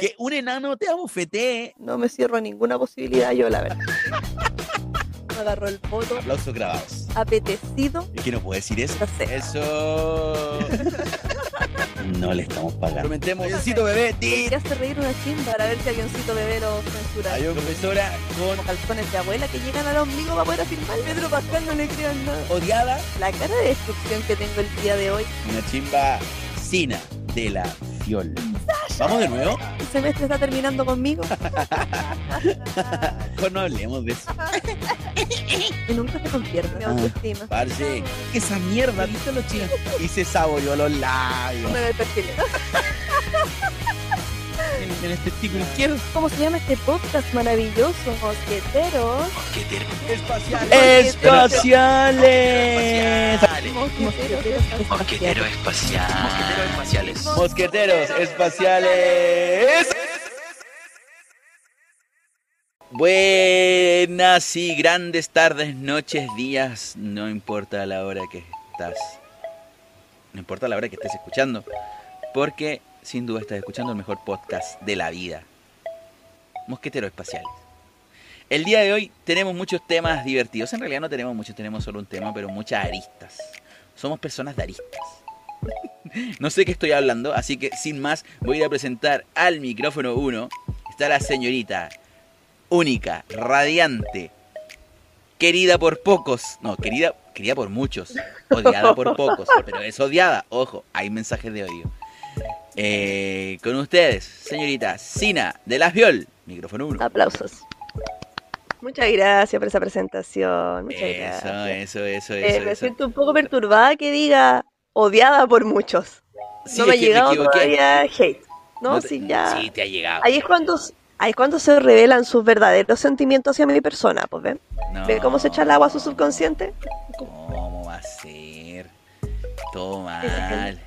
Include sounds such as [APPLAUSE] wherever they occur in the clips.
que un enano te abofetee. No me cierro a ninguna posibilidad yo, la verdad. Me [LAUGHS] agarró el voto. Aplausos grabados. Apetecido. ¿Y qué no puedo decir eso? No sé. Eso. [LAUGHS] no le estamos pagando. Prometemos, avioncito bebé. ¿Qué hace reír una chimba para ver si avioncito bebé lo censura? Hay una profesora Como calzones de abuela que llegan al ombligo para poder afirmar. Pedro Pascal no le crean nada. con odiada. La cara de destrucción que tengo el día de hoy. Una chimba Sina de la Fiol. ¿Vamos de nuevo? El semestre está terminando conmigo. Mejor [LAUGHS] no hablemos de eso. Y nunca se convierte mi Ah. autoestima. Parce, esa mierda, ¿viste los chinos? Y se saboreó los labios. Me ve perfil. En, el testículo izquierdo. ¿Cómo se llama este podcast maravilloso? Mosqueteros. Espaciales. Espaciales. Mosqueteros. Mosquetero espacial. Mosqueteros espaciales. Mosqueteros espaciales. Buenas y grandes tardes, noches, días, no importa la hora que estás. No importa la hora que estés escuchando, porque sin duda estás escuchando el mejor podcast de la vida. Mosqueteros espaciales. El día de hoy tenemos muchos temas divertidos. En realidad no tenemos muchos, tenemos solo un tema, pero muchas aristas. Somos personas de aristas. [LAUGHS] No sé qué estoy hablando, así que sin más voy a presentar al micrófono 1. Está la señorita única, radiante, querida por pocos, no, querida, querida por muchos, odiada por pocos, pero es odiada, ojo, hay mensajes de odio. Eh, con ustedes, señorita Sina de la Viol, micrófono 1. Aplausos. Muchas gracias por esa presentación. Muchas Eso, gracias. eso, eso, Eh, eso. me eso. siento un poco perturbada que diga odiada por muchos. Sí, no me ha llegado todavía hate. No, No te- sí, ya. Sí, te ha llegado. Ahí es cuando ahí es cuando se revelan sus verdaderos sentimientos hacia mi persona, pues ven. No. ¿Ve cómo se echa el agua a su subconsciente? ¿Cómo va a ser? Todo mal.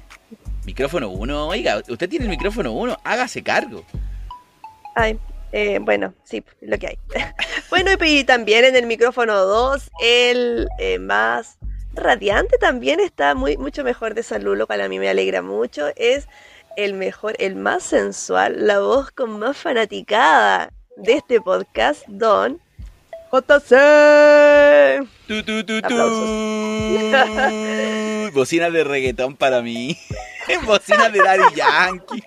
Micrófono 1, oiga, usted tiene el micrófono 1, hágase cargo. Ay, eh, bueno, sí, lo que hay. [LAUGHS] bueno, y, también en el micrófono 2, el eh, más radiante también está muy mucho mejor de salud, lo cual a mí me alegra mucho. Es el mejor, el más sensual, la voz con más fanaticada de este podcast, Don JC. Tu, tu, tu, tu. [LAUGHS] Bocinas de reggaetón para mí. [LAUGHS] Bocinas de Daddy Yankee.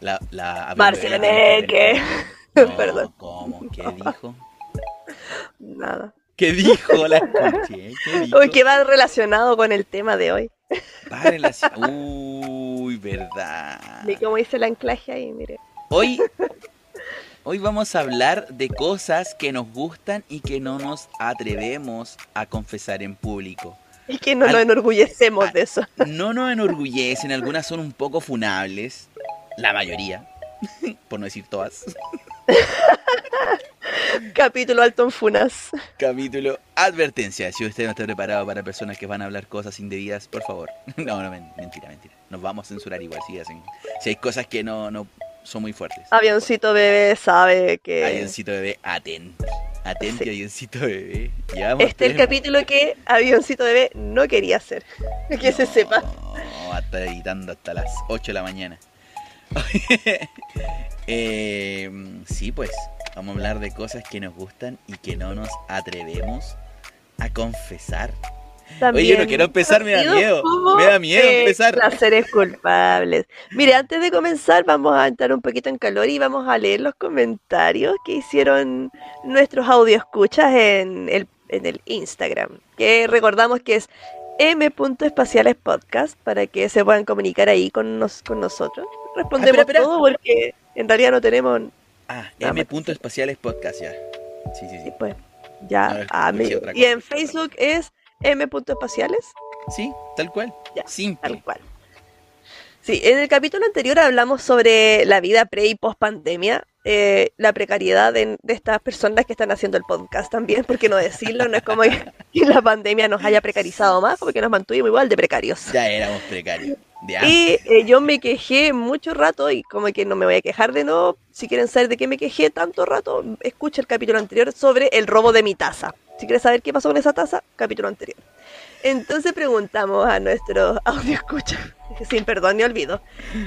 La, la. [LAUGHS] No, Perdón. ¿Cómo? ¿Qué dijo? Nada. ¿Qué dijo? La escuché. ¿Qué dijo? Uy, que va relacionado con el tema de hoy. Va a relacion- Uy, verdad. Vi cómo hice el anclaje ahí, mire. Hoy, hoy vamos a hablar de cosas que nos gustan y que no nos atrevemos a confesar en público. Es que no nos enorgullecemos de eso. No nos enorgullecen, algunas son un poco funables, la mayoría, por no decir todas. [LAUGHS] Capítulo Alton Funas. Capítulo advertencia, si usted no está preparado para personas que van a hablar cosas indebidas, por favor. [LAUGHS] No, no, men- mentira, mentira. Nos vamos a censurar igual si hacen. Si hay cosas que no, no son muy fuertes. Avioncito bebé sabe que Avioncito bebé, atento. Atento, Sí. avioncito bebé. Llevamos este es el capítulo que Avioncito bebé no quería hacer. [LAUGHS] Que se sepa. No, va a estar editando hasta las 8 de la mañana. [LAUGHS] Eh, sí, pues, vamos a hablar de cosas que nos gustan y que no nos atrevemos a confesar. También Oye, no quiero empezar, me da miedo. Me da miedo eh, empezar. Placeres culpables. Mire, antes de comenzar, vamos a entrar un poquito en calor y vamos a leer los comentarios que hicieron nuestros audio escuchas en el, en el Instagram. Que recordamos que es m.espacialespodcast para que se puedan comunicar ahí con, nos, con nosotros. Respondemos Ah, espera, espera. todo porque en realidad no tenemos. Ah, Nada M. más. Punto espaciales podcast ya. Sí, sí, sí. Pues, ya. No, ah, me- otra y en Facebook es m.espaciales. Sí, tal cual. Ya, Tal cual. Sí, en el capítulo anterior hablamos sobre la vida pre y post pandemia, eh, la precariedad de, de estas personas que están haciendo el podcast también, porque no decirlo, no es como que la pandemia nos haya precarizado más, porque nos mantuvimos igual de precarios. Ya éramos precarios. Y eh, yo me quejé mucho rato y como que no me voy a quejar de nuevo. Si quieren saber de qué me quejé tanto rato, escucha el capítulo anterior sobre el robo de mi taza. Si quieres saber qué pasó con esa taza, capítulo anterior. Entonces preguntamos a nuestros [LAUGHS] audio escucha, [LAUGHS] sin perdón ni olvido,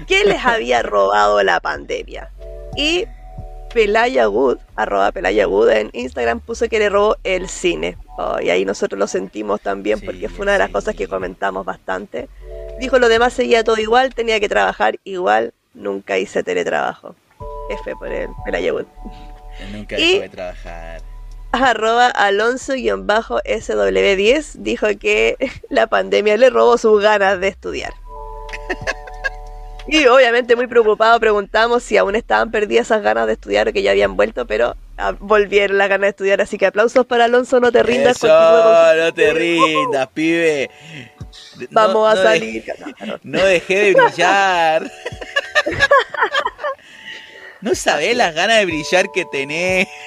¿qué les había robado la pandemia? Y Pelaya Wood, arroba Pelaya Wood en Instagram puso que le robó el cine. Oh, y ahí nosotros lo sentimos también Sí, porque fue una de las sí. cosas que comentamos bastante. Dijo lo demás seguía todo igual, tenía que trabajar igual, nunca hice teletrabajo. F por el Pelaya Wood. Nunca dejó de trabajar. arroba Alonso-SW10 dijo que [LAUGHS] la pandemia le robó sus ganas de estudiar. [LAUGHS] [LAUGHS] Y obviamente muy preocupado preguntamos si aún estaban perdidas esas ganas de estudiar o que ya habían vuelto, pero ah, volvieron las ganas de estudiar, así que aplausos para Alonso, no te rindas. Eso, con no te rindas, pibe. Vamos no a salir. No dejé de brillar. [LAUGHS] No sabés las ganas de brillar que tenés. [LAUGHS]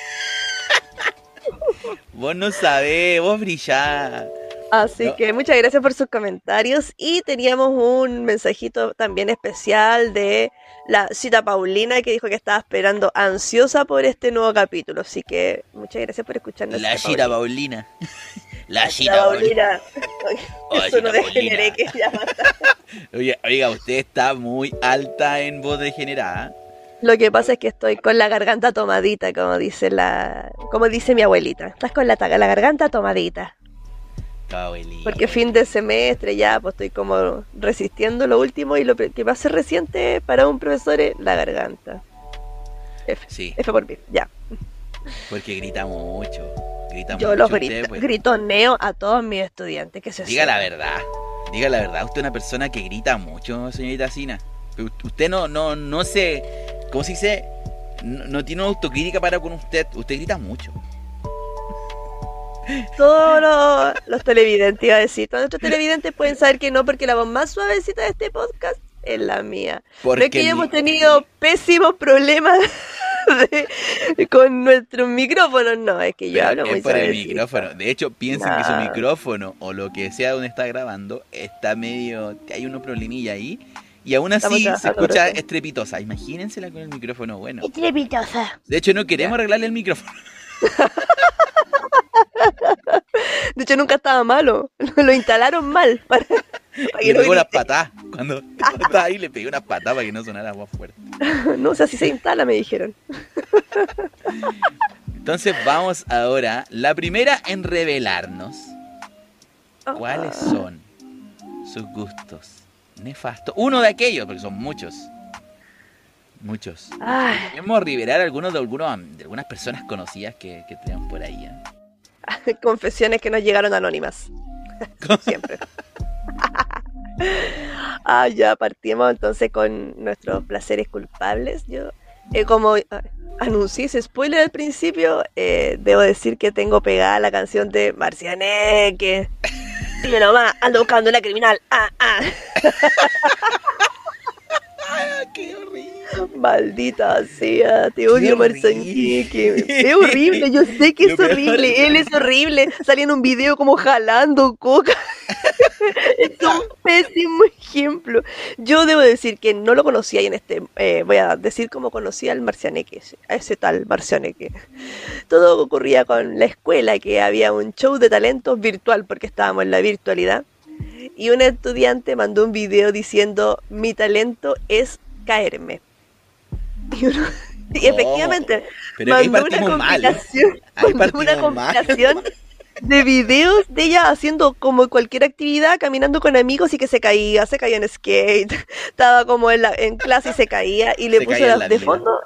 Vos no sabés, vos brillás. Así No. que muchas gracias por sus comentarios y teníamos un mensajito también especial de la cita Paulina que dijo que estaba esperando ansiosa por este nuevo capítulo. Así que muchas gracias por escucharnos. La Cita Paulina. Paulina. [LAUGHS] La Gira Paulina. Paulina. [LAUGHS] Ay, Eso no Cita degeneré Paulina. que ya. [LAUGHS] Oye, oiga, usted está muy alta en voz degenerada. Lo que pasa es que estoy con la garganta tomadita, como dice la, como dice mi abuelita. Estás con la, la garganta tomadita. Porque fin de semestre ya, pues estoy como resistiendo lo último y lo que más se resiente para un profesor es la garganta. F, Sí, F por mí, ya. porque grita mucho. Grita Yo mucho los usted, grito, pues. gritoneo a todos mis estudiantes que se Diga la verdad. Diga la verdad. Usted es una persona que grita mucho, señorita Sina. Usted no, no, no se. ¿Cómo se dice? No, no tiene autocrítica para con usted. Usted grita mucho. [LAUGHS] Todos los, los televidentes, iba a decir, todos nuestros televidentes pueden saber que no, porque la voz más suavecita de este podcast es la mía. Porque no es que el- hemos tenido pésimos problemas [LAUGHS] de- con nuestros micrófonos, no, es que yo Pero hablo muy es por el suavecito. micrófono. De hecho, piensen que su micrófono o lo que sea donde está grabando está medio. Hay unos problemilla ahí. Y aún así se escucha estrepitosa. Imagínensela con el micrófono bueno. Estrepitosa. De hecho, no queremos arreglarle el micrófono. [LAUGHS] De hecho, nunca estaba malo. [LAUGHS] Lo instalaron mal. [LAUGHS] Para, para que Le pegó unas patadas. Cuando [LAUGHS] cuando estaba ahí, le pegué unas patadas para que no sonara más fuerte. No sé si se instala, me dijeron. Entonces vamos ahora, la primera en revelarnos cuáles Ah. son sus gustos nefastos. Uno de aquellos, porque son muchos. Muchos. Queremos revelar algunos de, algunos, de algunas personas conocidas que, que tenemos por ahí. ¿eh? [LAUGHS] confesiones que nos llegaron anónimas. [LAUGHS] Siempre. [LAUGHS] ah, ya partimos entonces con nuestros placeres culpables. Yo, eh, como ah, anuncié ese spoiler al principio, eh, debo decir que tengo pegada la canción de Marcianeque. Dime nomás, ando buscando una criminal. Ah, ah. Maldita sea, te odio. Marcianeque. Es horrible, yo sé que [LAUGHS] Lo es peor horrible. Él es horrible. Salía en un video como jalando coca. [LAUGHS] es un pésimo ejemplo. Yo debo decir que no lo conocía y en este, eh, voy a decir cómo conocí al Marcianeque, a ese tal Marcianeque. Todo ocurría con la escuela, que había un show de talentos virtual, porque estábamos en la virtualidad. Y un estudiante mandó un video diciendo, mi talento es caerme. [LAUGHS] Y, uno- y ¿Cómo? efectivamente, Pero ahí mandó una mal. compilación, Ahí mandó una mal. compilación de videos de ella haciendo como cualquier actividad, caminando con amigos y que se caía, se caía en skate, [LAUGHS] estaba como en, la, en clase y se caía y le Se puso la de vida. fondo.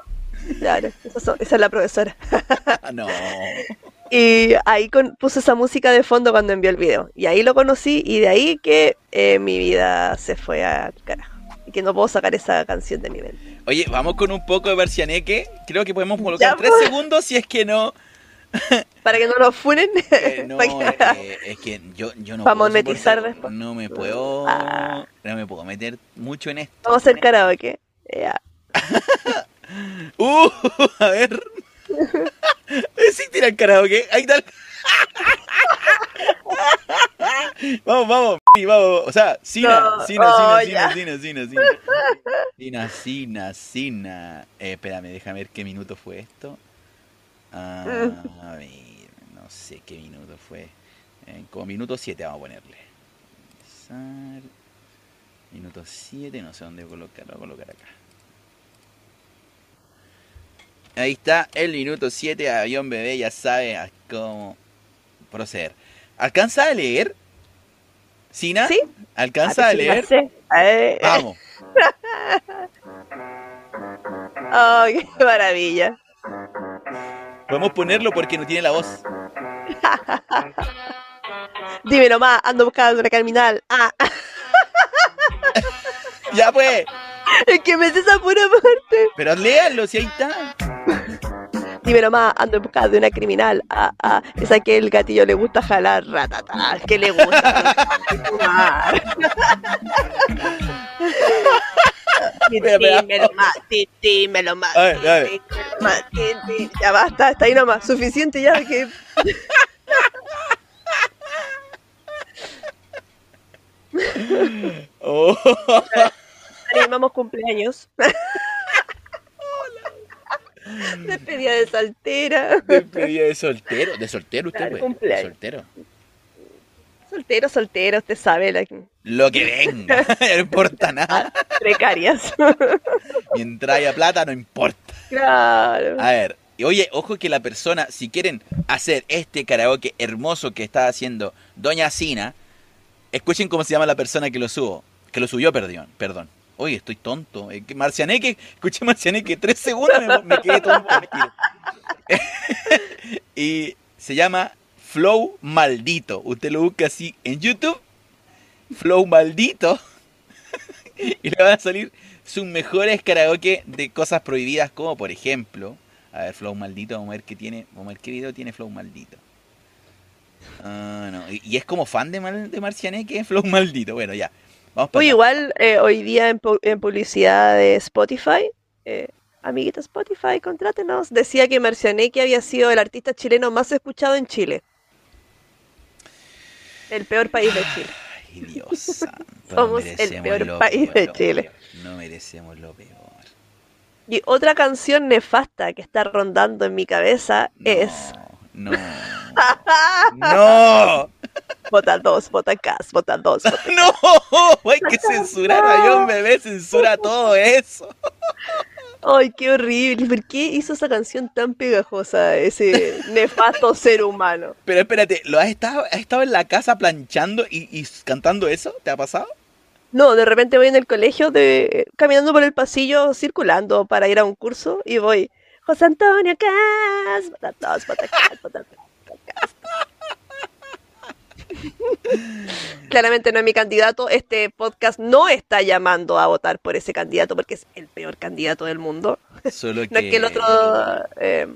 Claro, esa, es la profesora. [LAUGHS] Ah, no. Y ahí con, puso esa música de fondo cuando envió el video. Y ahí lo conocí y de ahí que eh, mi vida se fue al carajo. Y que no puedo sacar esa canción de mi mente. Oye, vamos con un poco de Bercianeque. Creo que podemos colocar tres pues. segundos si es que no. [LAUGHS] Para que no nos funen. Eh, no, [LAUGHS] Para eh, es que yo, yo no Pa' puedo monetizar soportar- después. No me puedo. Ah. No me puedo meter mucho en esto. Vamos a hacer karaoke. Ya. [LAUGHS] Uh, a ver. Sí, tira el karaoke. Ahí está. [LAUGHS] vamos, vamos, vamos. O sea, Sina, No, Sina, oh, Sina. Sina, Sina, Sina, Sina. Sina, Sina, Sina. Eh, espérame, déjame ver qué minuto fue esto. Ah, a ver, no sé qué minuto fue. Eh, como minuto 7 vamos a ponerle. Minuto 7, no sé dónde colocarlo, voy a colocar acá. Ahí está, el minuto 7, avión bebé ya sabe a cómo proceder. ¿Alcanza a leer? ¿Sina? Sí. ¿Alcanza Ah, a leer? Eh, Vamos. [LAUGHS] Oh, qué maravilla. Podemos ponerlo porque no tiene la voz. [LAUGHS] Dímelo más, ando buscando una criminal. Ah, [LAUGHS] Ya pues. es que me sé esa pura parte. Pero léanlo si ahí está. Dímelo más, ando buscando una criminal. Ah, ah, esa que el gatillo le gusta jalar, ratata, que le gusta. fumar. Dímelo más, dímelo más. A a Ya basta, está ahí nomás, suficiente ya que [LAUGHS] Oh. [LAUGHS] animamos cumpleaños. [LAUGHS] Despedida de soltera. Despedida de soltero. De soltero usted, Claro, cumpleaños. De soltero. Soltero, soltero, usted sabe, Lo que venga. [LAUGHS] [LAUGHS] no importa nada. precarias. Mientras haya plata, no importa. claro. A ver, y oye, ojo que la persona, si quieren hacer este karaoke hermoso que está haciendo Doña Sina, escuchen cómo se llama la persona que lo subo, que lo subió, perdón, perdón. Oye, estoy tonto. Eh, que Marcianeque, escuché Marcianeque, tres segundos me, me quedé tonto. [LAUGHS] y se llama Flow Maldito. Usted lo busca así en YouTube, Flow Maldito, [LAUGHS] y le van a salir sus mejores karaoke de cosas prohibidas, como por ejemplo, a ver, Flow Maldito, vamos a ver qué tiene, vamos a ver qué video tiene Flow Maldito. Ah, no, y, es como fan de, Mal- de Marcianeque, Flow Maldito. Bueno, ya. Vamos igual eh, hoy día en, pu- en publicidad de Spotify, eh, amiguita Spotify, contrátenos, decía que Marcianeque había sido el artista chileno más escuchado en Chile. El peor país de Chile. Ay, Dios [LAUGHS] santo. no Somos el peor país de. Chile. No merecemos lo peor. Y otra canción nefasta que está rondando en mi cabeza No, es No. [LAUGHS] No. [LAUGHS] Bota dos, bota gas, bota dos. [LAUGHS] No. Hay que censurar a John Bebé. Censura todo eso. [LAUGHS] Ay, qué horrible. ¿Por qué hizo esa canción tan pegajosa ese nefasto ser humano? Pero espérate, ¿lo has estado, has estado en la casa planchando y, y cantando eso? ¿Te ha pasado? No, de repente voy en el colegio de caminando por el pasillo circulando para ir a un curso y voy José Antonio Cas, bota dos, bota gas, bota dos, bota gas. [LAUGHS] Claramente no es mi candidato. Este podcast no está llamando a votar por ese candidato porque es el peor candidato del mundo. Solo que... No es que el otro eh,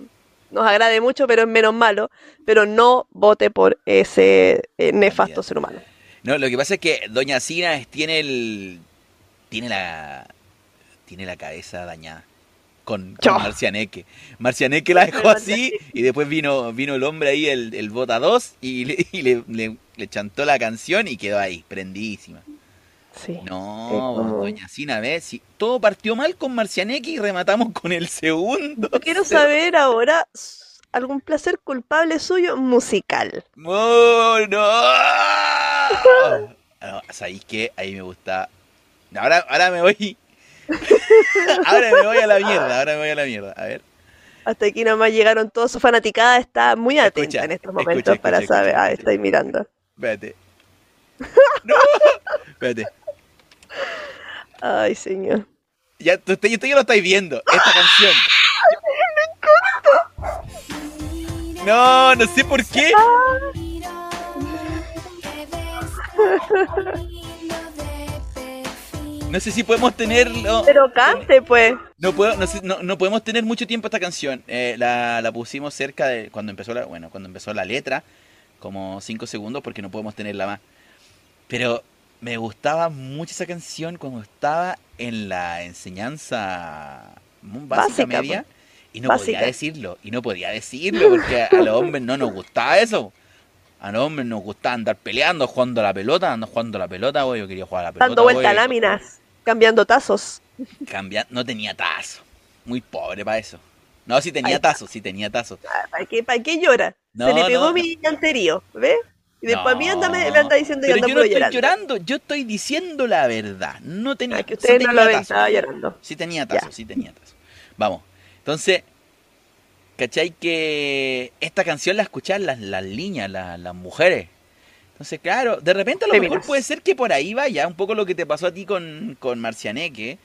nos agrade mucho, pero es menos malo. Pero no vote por ese eh, nefasto ser humano. No, lo que pasa es que Doña Sina es- tiene el... Tiene la... Tiene la cabeza dañada. Con. Marcianeque. Marcianeque la dejó [LAUGHS] así y después vino, vino el hombre ahí, el, el Bota 2, y, le, [LAUGHS] y le, le- le chantó la canción y quedó ahí, prendidísima. Sí. No, como- Doña Sina, ¿ves? Si todo partió mal con Marcianeque y rematamos con el segundo. Quiero [LAUGHS] saber ahora algún placer culpable suyo musical. ¡Oh, no! No, ¿Sabéis qué? Ahí me gusta. Ahora, ahora me voy. Ahora me voy a la mierda, ahora me voy a la mierda. A ver. Hasta aquí nomás llegaron todos su fanaticada, está muy atenta Escucha, en estos momentos escucha, para escucha, saber. Ah, escucha. estoy mirando. Espérate. ¡No! Espérate. Ay, señor. Ya, tú, usted, usted ya lo estáis viendo, esta canción. No, no sé por qué. No sé si podemos tenerlo. Pero cante, pues. No, puedo, no, sé- no, no podemos tener mucho tiempo esta canción. Eh, la, la pusimos cerca de cuando empezó la, bueno, cuando empezó la letra, como 5 segundos porque no podemos tenerla más. Pero me gustaba mucho esa canción cuando estaba en la enseñanza básica, Básica, media pues. y no Básica. podía decirlo, y no podía decirlo porque a los hombres no nos gustaba eso. A los hombres nos gustaba andar peleando, jugando a la pelota, andando jugando a la pelota, güey, yo quería jugar a la pelota. Dando vuelta güey. láminas, cambiando tazos. Cambia- no tenía tazo. Muy pobre para eso. No, sí tenía está. tazo, sí tenía tazo. ¿Para qué, para qué llora? No, Se le pegó no, mi llanterío, ¿ve? Y después a mí anda, me, me anda diciendo que yo no estoy llorando. llorando, yo estoy diciendo la verdad. No tenía, Ah, que sí ustedes no tenía lo ven, tazo. estaba llorando. Sí tenía tazo, Ya. sí tenía tazo. Vamos. Entonces, ¿cachai que esta canción la escuchan las, las niñas, las, las mujeres? Entonces, claro, de repente a lo mejor puede ser que por ahí vaya, un poco lo que te pasó a ti con, con Marcianeque,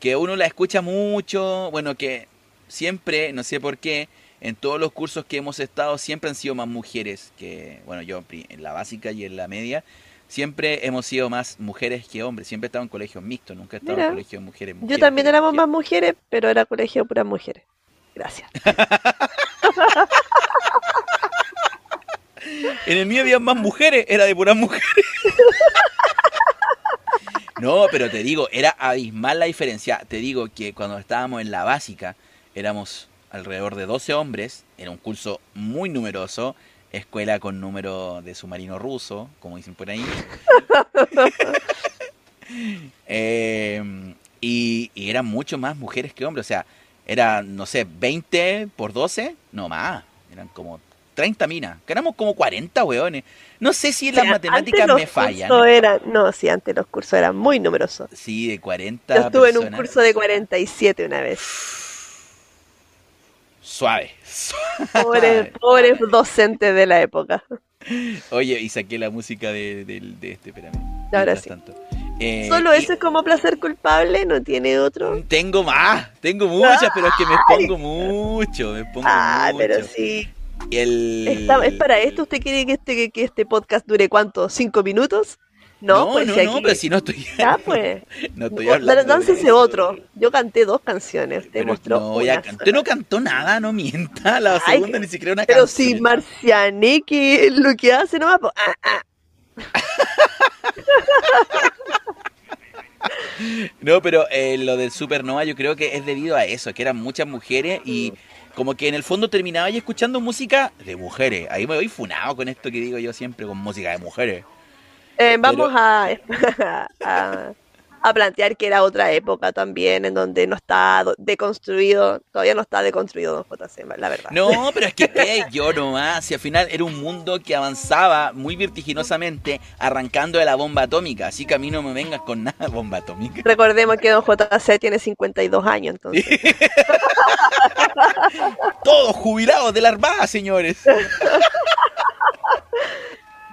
que uno la escucha mucho, bueno, que siempre, no sé por qué, en todos los cursos que hemos estado siempre han sido más mujeres que, bueno, yo en la básica y en la media, siempre hemos sido más mujeres que hombres, siempre he estado en colegios mixtos, nunca he estado Mira. en colegios de mujeres. Yo mujeres, también mujeres, éramos mujeres. más mujeres, pero era colegio de puras mujeres. Gracias. [LAUGHS] En el mío había más mujeres, era de puras mujeres. [LAUGHS] No, pero te digo, era abismal la diferencia. Te digo que cuando estábamos en la básica, éramos alrededor de 12 hombres, era un curso muy numeroso, escuela con número de submarino ruso, como dicen por ahí. [LAUGHS] Eh, y, y eran mucho más mujeres que hombres, o sea, era, no sé, 20 por 12, no más, eran como 30 minas, que éramos como 40 weones. No sé si las Sí, matemáticas antes me fallan. eran- no, sí, antes los cursos eran muy numerosos. Sí, de 40 Yo estuve en un curso de 47 una vez. Suave. Pobres, pobres docentes de la época. Oye, y saqué la música de, del- de este, espérame. Ahora sí. tanto. Eh, Solo eso es como placer culpable, no tiene otro. Tengo más, tengo [LAUGHS] muchas, pero es que me pongo mucho, me pongo Ah, mucho. pero sí. El- ¿Es para esto? ¿Usted quiere que este, que, este podcast dure cuánto? ¿Cinco minutos? No, No, pues no, si no, aquí- pero si no estoy, [LAUGHS] Ya, pues. [LAUGHS] no estoy hablando. Dánsese otro. Yo canté dos canciones. Pero mostró no, ya can-. Usted no cantó nada, no mienta. La Ay, segunda ni siquiera una Pero canción. si Marcianeque lo que hace nomás. po- ah, ah. No, pero eh, lo del Supernova yo creo que es debido a eso, que eran muchas mujeres y como que en el fondo terminaba yo escuchando música de mujeres. Ahí me voy funado con esto que digo yo siempre, con música de mujeres. Eh, vamos a, [LAUGHS] a, a plantear que era otra época también, en donde no está do- deconstruido, todavía no está deconstruido Don JC, la verdad. No, [LAUGHS] pero es que yo nomás, si al final era un mundo que avanzaba muy vertiginosamente, arrancando de la bomba atómica, así que a mí no me vengas con nada bomba atómica. Recordemos que Don JC tiene 52 años, entonces. [LAUGHS] Todos jubilados de la Armada, señores. [LAUGHS]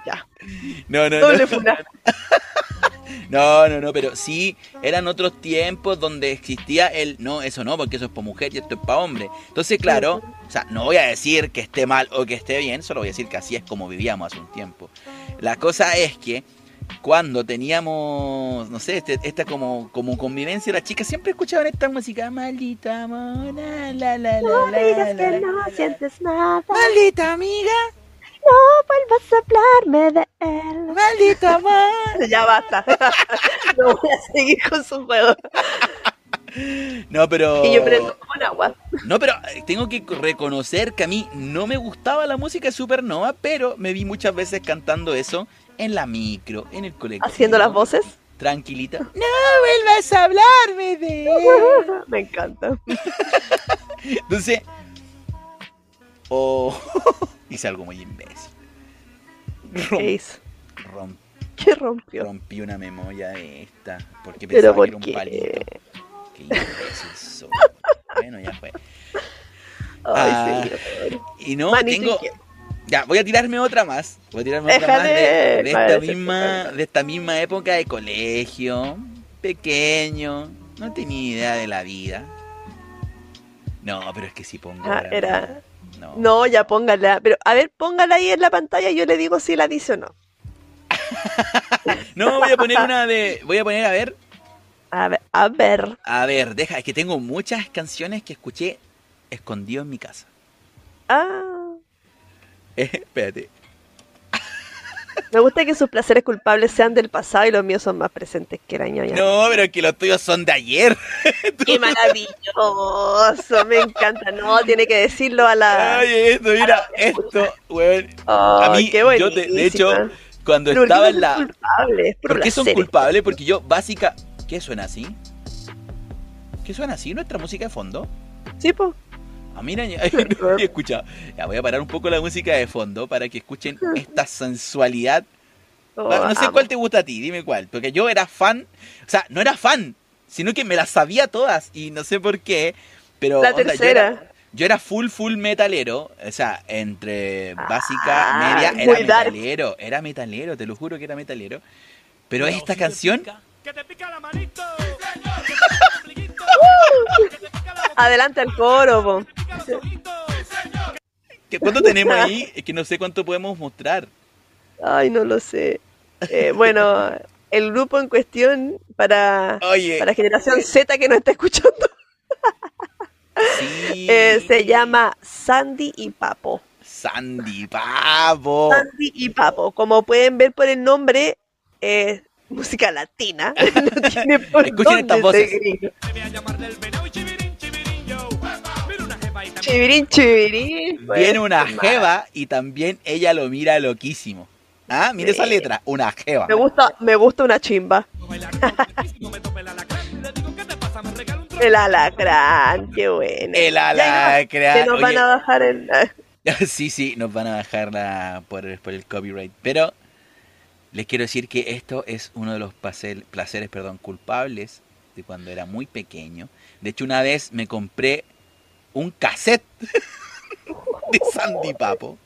Ya. No, no, Doble no. No, no, no, pero sí eran otros tiempos donde existía el no, eso no, porque eso es para mujer y esto es para hombre. Entonces, claro, o sea, no voy a decir que esté mal o que esté bien, solo voy a decir que así es como vivíamos hace un tiempo. La cosa es que cuando teníamos, no sé, este- esta como, como convivencia, las chicas siempre escuchaban esta música, maldita mona, la la la No la, digas la, que la. no sientes nada, Maldita amiga, no vuelvas a hablarme de él. maldita amor. [LAUGHS] Ya basta. [LAUGHS] No voy a seguir con su juego. No, pero. Y yo prendo con agua. No, pero eh, tengo que reconocer que a mí no me gustaba la música de Supernova, pero me vi muchas veces cantando eso en la micro, en el colegio. Haciendo las voces. Tranquilita. No vuelvas a hablarme de [LAUGHS] él. Me encanta. Entonces. Oh. [LAUGHS] hice algo muy imbécil. Rom- ¿Qué hizo? ¿Qué rompió? rompí una memoria de esta. Porque pensaba que era ¿por un qué? palito. Qué [LAUGHS] imbécil soy. Bueno, ya fue. Ay, Ah, señor. Y no, Manito tengo. Ya, voy a tirarme otra más. Voy a tirarme otra más de, esta misma, de esta misma época de colegio, pequeño, no tenía idea de la vida. No, pero es que si pongo. Ah, era. No. No, ya póngala. Pero a ver, póngala ahí en la pantalla y yo le digo si la dice o no. [LAUGHS] No, voy a poner una de. Voy a poner, a ver. A ver, a ver. A ver, deja, es que tengo muchas canciones que escuché escondido en mi casa. Ah, [LAUGHS] Eh, espérate. Me gusta que sus placeres culpables sean del pasado y los míos son más presentes que el año ya. No, pero que los tuyos son de ayer. [LAUGHS] ¡Qué maravilloso! Me encanta. No, tiene que decirlo a la. Ay, esto, mira, esto, weón. a mí, qué yo te- de hecho. Cuando Pero ¿por qué estaba en son la. culpables? Por ¿Por qué son culpables? Porque yo, básica. ¿Qué suena así? ¿Qué suena así? ¿Nuestra música de fondo? Sí, pues. Ah, no he escuchado. Ya voy a parar un poco la música de fondo para que escuchen esta sensualidad. Oh, no sé amo. cuál te gusta a ti, dime cuál. Porque yo era fan, o sea, no era fan, sino que me las sabía todas y no sé por qué. Pero La onda, yo tercera. era- Yo era full, full metalero. O sea, entre básica, Ah, media, era dark. metalero. Era metalero, te lo juro que era metalero. Pero esta canción, Que te pica la manito. [LAUGHS] Adelante al coro, po. ¿qué- ¿cuánto tenemos ahí? Es que no sé cuánto podemos mostrar. Ay, no lo sé. Eh, bueno, el grupo en cuestión para, Oye, para generación Z que nos está escuchando sí. eh, se llama Sandy y Papo. Sandy Pavo. Sandy y Papo. Como pueden ver por el nombre, es música latina. [LAUGHS] No tiene por Escuchen estas voces. chivirín, chivirín. Viene una jeva y también ella lo mira loquísimo. Ah, mire esa letra, una jeva. Me gusta, me gusta una chimba. El alacrán. Le digo, ¿qué te pasa? Me regala un El alacrán, qué bueno. El alacrán. Que nos van a bajar el. [LAUGHS] Sí, sí, nos van a bajar la, por, por el copyright. Pero les quiero decir que esto es uno de los placer- placeres perdón, culpables de cuando era muy pequeño. De hecho, una vez me compré un cassette [LAUGHS] de Sandy Papo,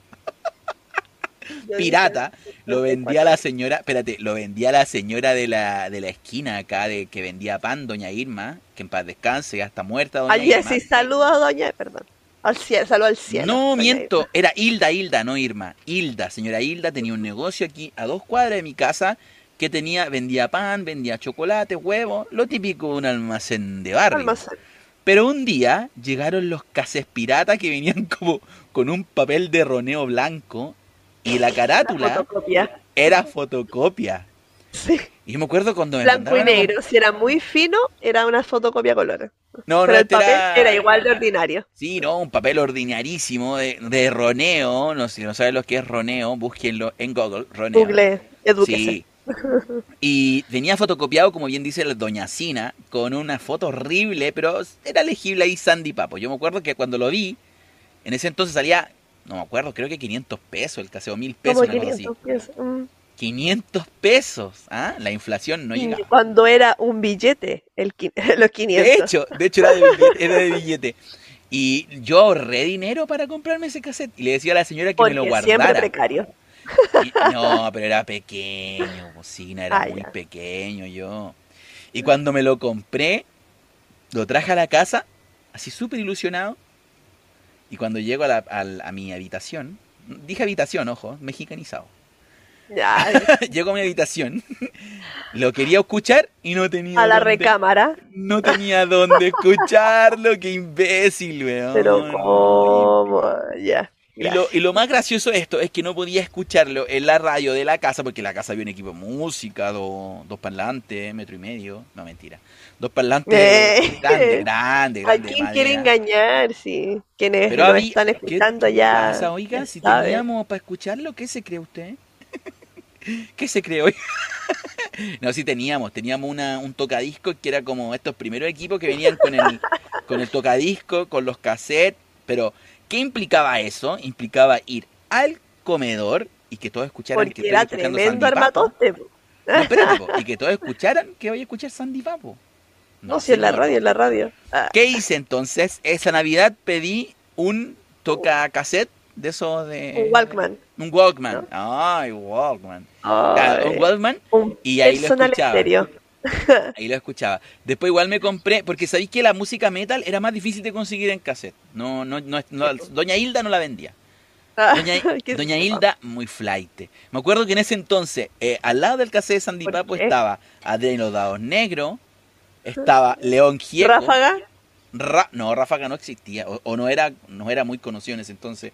pirata. Lo vendía a la señora, espérate, lo vendía la señora de la, de la esquina acá, de que vendía pan, doña Irma, que en paz descanse, ya está muerta doña Ay, Irma. sí, saludos a doña, perdón. Al cielo, saludo al cielo. No, miento, era Hilda, Hilda, no Irma. Hilda, señora Hilda tenía un negocio aquí a dos cuadras de mi casa que tenía, vendía pan, vendía chocolate, huevos, lo típico de un almacén de barrio. Almacén. Pero un día llegaron los cases piratas que venían como con un papel de roneo blanco y la La carátula fotocopia. era fotocopia. Sí. Y yo me acuerdo cuando me Blanco y negro. Si era muy fino, era una fotocopia a colores. No, no, Pero el este papel era... era igual de ordinario. Sí, no, un papel ordinarísimo de, de roneo. No sé si no saben lo que es roneo, búsquenlo en Google. Roneo. Google, edúquese. Sí. Y venía fotocopiado, como bien dice la doña Sina, con una foto horrible, pero era legible ahí Sandy Papo. Yo me acuerdo que cuando lo vi, en ese entonces salía, no me acuerdo, creo que 500 pesos el caseo, mil pesos, Como una cosa así. 500 pesos. Mm. 500 pesos, ¿ah? La inflación no Y llegaba. Cuando era un billete, el, [LAUGHS] los 500. De hecho, de hecho era de billete. Era de billete. Y yo ahorré dinero para comprarme ese cassette y le decía a la señora que me lo porque siempre guardara. precario. Y- no, pero era pequeño, bocina, era Ah, muy ya. pequeño yo. Y cuando me lo compré, lo traje a la casa, así súper ilusionado. Y cuando llego a, la- a mi habitación, dije habitación, ojo, mexicanizado. Ya, [LAUGHS] Llego a mi habitación, lo quería escuchar y no tenía a la dónde- recámara. No tenía dónde escucharlo, qué imbécil, weón. Pero cómo, ya. Y lo, y lo más gracioso de esto es que no podía escucharlo en la radio de la casa, porque la casa había un equipo de música, do- dos parlantes, metro y medio, no mentira, dos parlantes Eh. grandes, grandes, ¿A quién quiere engañar? Sí. Quienes Pero había- están ¿qué escuchando ya. pasa, oiga, si teníamos para escucharlo, ¿qué se cree usted? ¿Qué se cree hoy? [LAUGHS] no, sí teníamos, teníamos una, un tocadisco que era como estos primeros equipos que venían con el, con el tocadisco, con los cassettes, pero ¿qué implicaba eso? Implicaba ir al comedor y que todos escucharan que Porque estoy era tremendo armatoste. No, espérate, po, y que todos escucharan que voy a escuchar Sandy Papo. No, si en la radio, en la radio. Ah, ¿Qué hice entonces? Esa Navidad pedí un toca cassette de esos de... un Walkman. Un Walkman. Ay, Walkman. Ay, Claro, un Walkman un y ahí lo escuchaba. estéreo. [LAUGHS] Ahí lo escuchaba. Después igual me compré, porque sabéis que la música metal era más difícil de conseguir en cassette. No, no, no, no- Doña Hilda no la vendía. Ah, Doña. [LAUGHS] Hilda, muy flight. Me acuerdo que en ese entonces, eh, al lado del cassette de Sandy ¿Por Papo estaba Adrián Los Dados Negro, estaba León Gieco. Ráfaga. Ra- no, Ráfaga no existía, o, o no era no era muy conocido en ese entonces.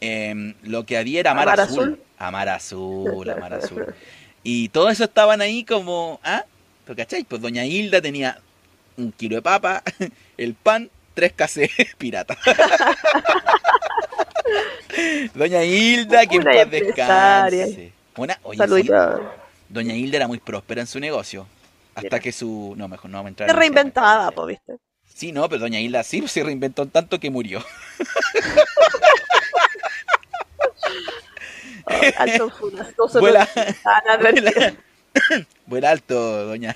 Eh, lo que había era Amar, Amar Azul. Azul. Amar Azul, Amar [LAUGHS] Azul. Y todo eso estaban ahí como, ¿ah? ¿Pero cachai? Pues Doña Hilda tenía un kilo de papa, [LAUGHS] el pan, tres cassettes [LAUGHS] pirata. Doña Hilda, que en paz descanse. Una, oye, sí. Doña Hilda era muy próspera en su negocio. Hasta que su... No, mejor no vamos a entrar Se reinventaba, po, ¿viste? Sí, no, pero doña Hilda sí se reinventó tanto que murió. Oh, [LAUGHS] alto Vuela, estaban advertidos. [LAUGHS] vuela alto, doña,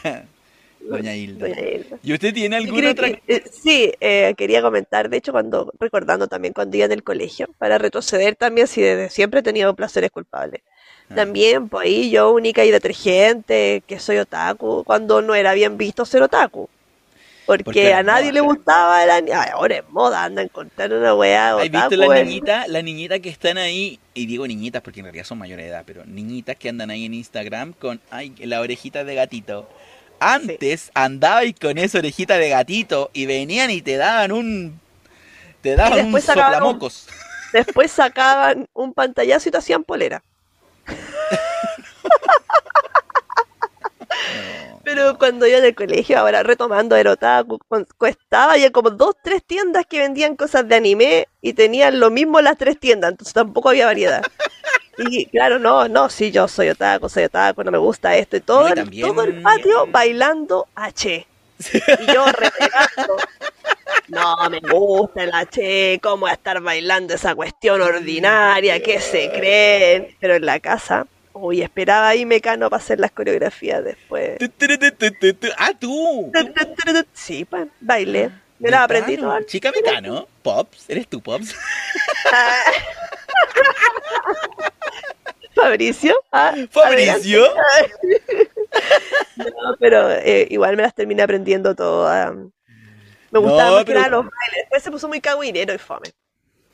doña Hilda. Doña Hilda. ¿Y usted tiene alguna otra? que, eh, sí, eh, quería comentar, de hecho, cuando recordando también cuando iba en el colegio, para retroceder también, si desde siempre he tenido placeres culpables. Ah. También, pues ahí yo, única y detergente, que soy otaku, cuando no era bien visto ser otaku. Porque, a nadie moda. le gustaba el anime. Ay, ahora es moda, anda a encontrar una weá ¿Has visto la en- niñita, la niñita que están ahí? Y digo niñitas porque en realidad son mayores de edad, pero niñitas que andan ahí en Instagram con ay, la orejita de gatito. Antes andabais con esa orejita de gatito y venían y te daban un te daban un- soplamocos. [LAUGHS] Después sacaban un pantallazo y te hacían polera. [LAUGHS] [LAUGHS] No. Pero cuando yo en el colegio, ahora retomando el otaku, cu- costaba ya como dos, tres tiendas que vendían cosas de anime y tenían lo mismo las tres tiendas, entonces tampoco había variedad. Y claro, no, no, sí, yo soy otaku, soy otaku, no me gusta esto y todo, y también- todo el patio bailando H. Y yo [LAUGHS] renegando. No me gusta el H, cómo estar bailando esa cuestión ordinaria, ¿qué se creen? Pero en la casa, uy, esperaba ahí Mecano para hacer las coreografías después. Ah, tú. Sí, pues, bailé. Me la aprendí todo. Chica Mecano, Pops, ¿eres tú, Pops? [LAUGHS] Fabricio. ah, Fabricio. [LAUGHS] No, pero eh, igual me las terminé aprendiendo todas. Me gustaban No, pero- los bailes. Después se puso muy cagüinero y fome.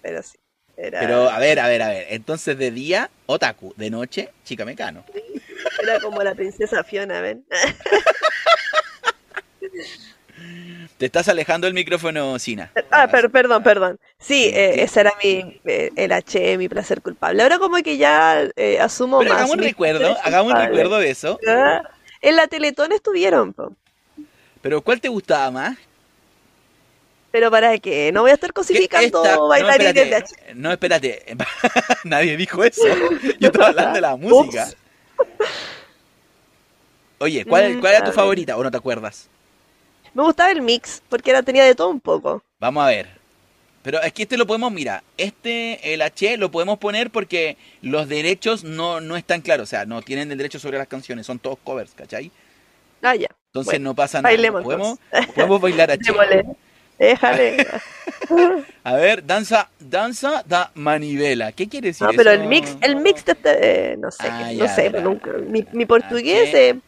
Pero sí. Era, Pero a ver, a ver, a ver. Entonces de día, otaku. De noche, chica Mecano. era como la princesa Fiona, ¿ven? [LAUGHS] Te estás alejando del micrófono, Sina. Ah, per- perdón, perdón. Sí, eh, Sí. ese era mi, eh, el H, mi placer culpable. Ahora como que ya eh, asumo Pero más. hagamos un recuerdo, hagamos un recuerdo de eso. Ah, En la Teletón estuvieron, po. Pero ¿cuál te gustaba más? Pero para qué, no voy a estar ¿Qué- cosificando bailarines de no, H. espérate, no, espérate. [LAUGHS] Nadie dijo eso. Yo estaba hablando de la música. Oye, ¿cuál, Mm, cuál era tu favorita o no te acuerdas? Me gustaba el mix, porque era, tenía de todo un poco. Vamos a ver. Pero es que este lo podemos, mira, este, el H, lo podemos poner porque los derechos no, no están claros. O sea, no tienen el derecho sobre las canciones, son todos covers, ¿cachai? Ah, ya. Entonces Bueno, no pasa nada. bailemos ¿Podemos, podemos bailar H. [LAUGHS] Démosle. Déjale. [LAUGHS] A ver, danza, danza da manivela. ¿Qué quiere decir No, eso? pero el mix, el mix de este, eh, no sé, Ah, ya, no sé, ya. pero nunca. Mi, mi portugués, eh,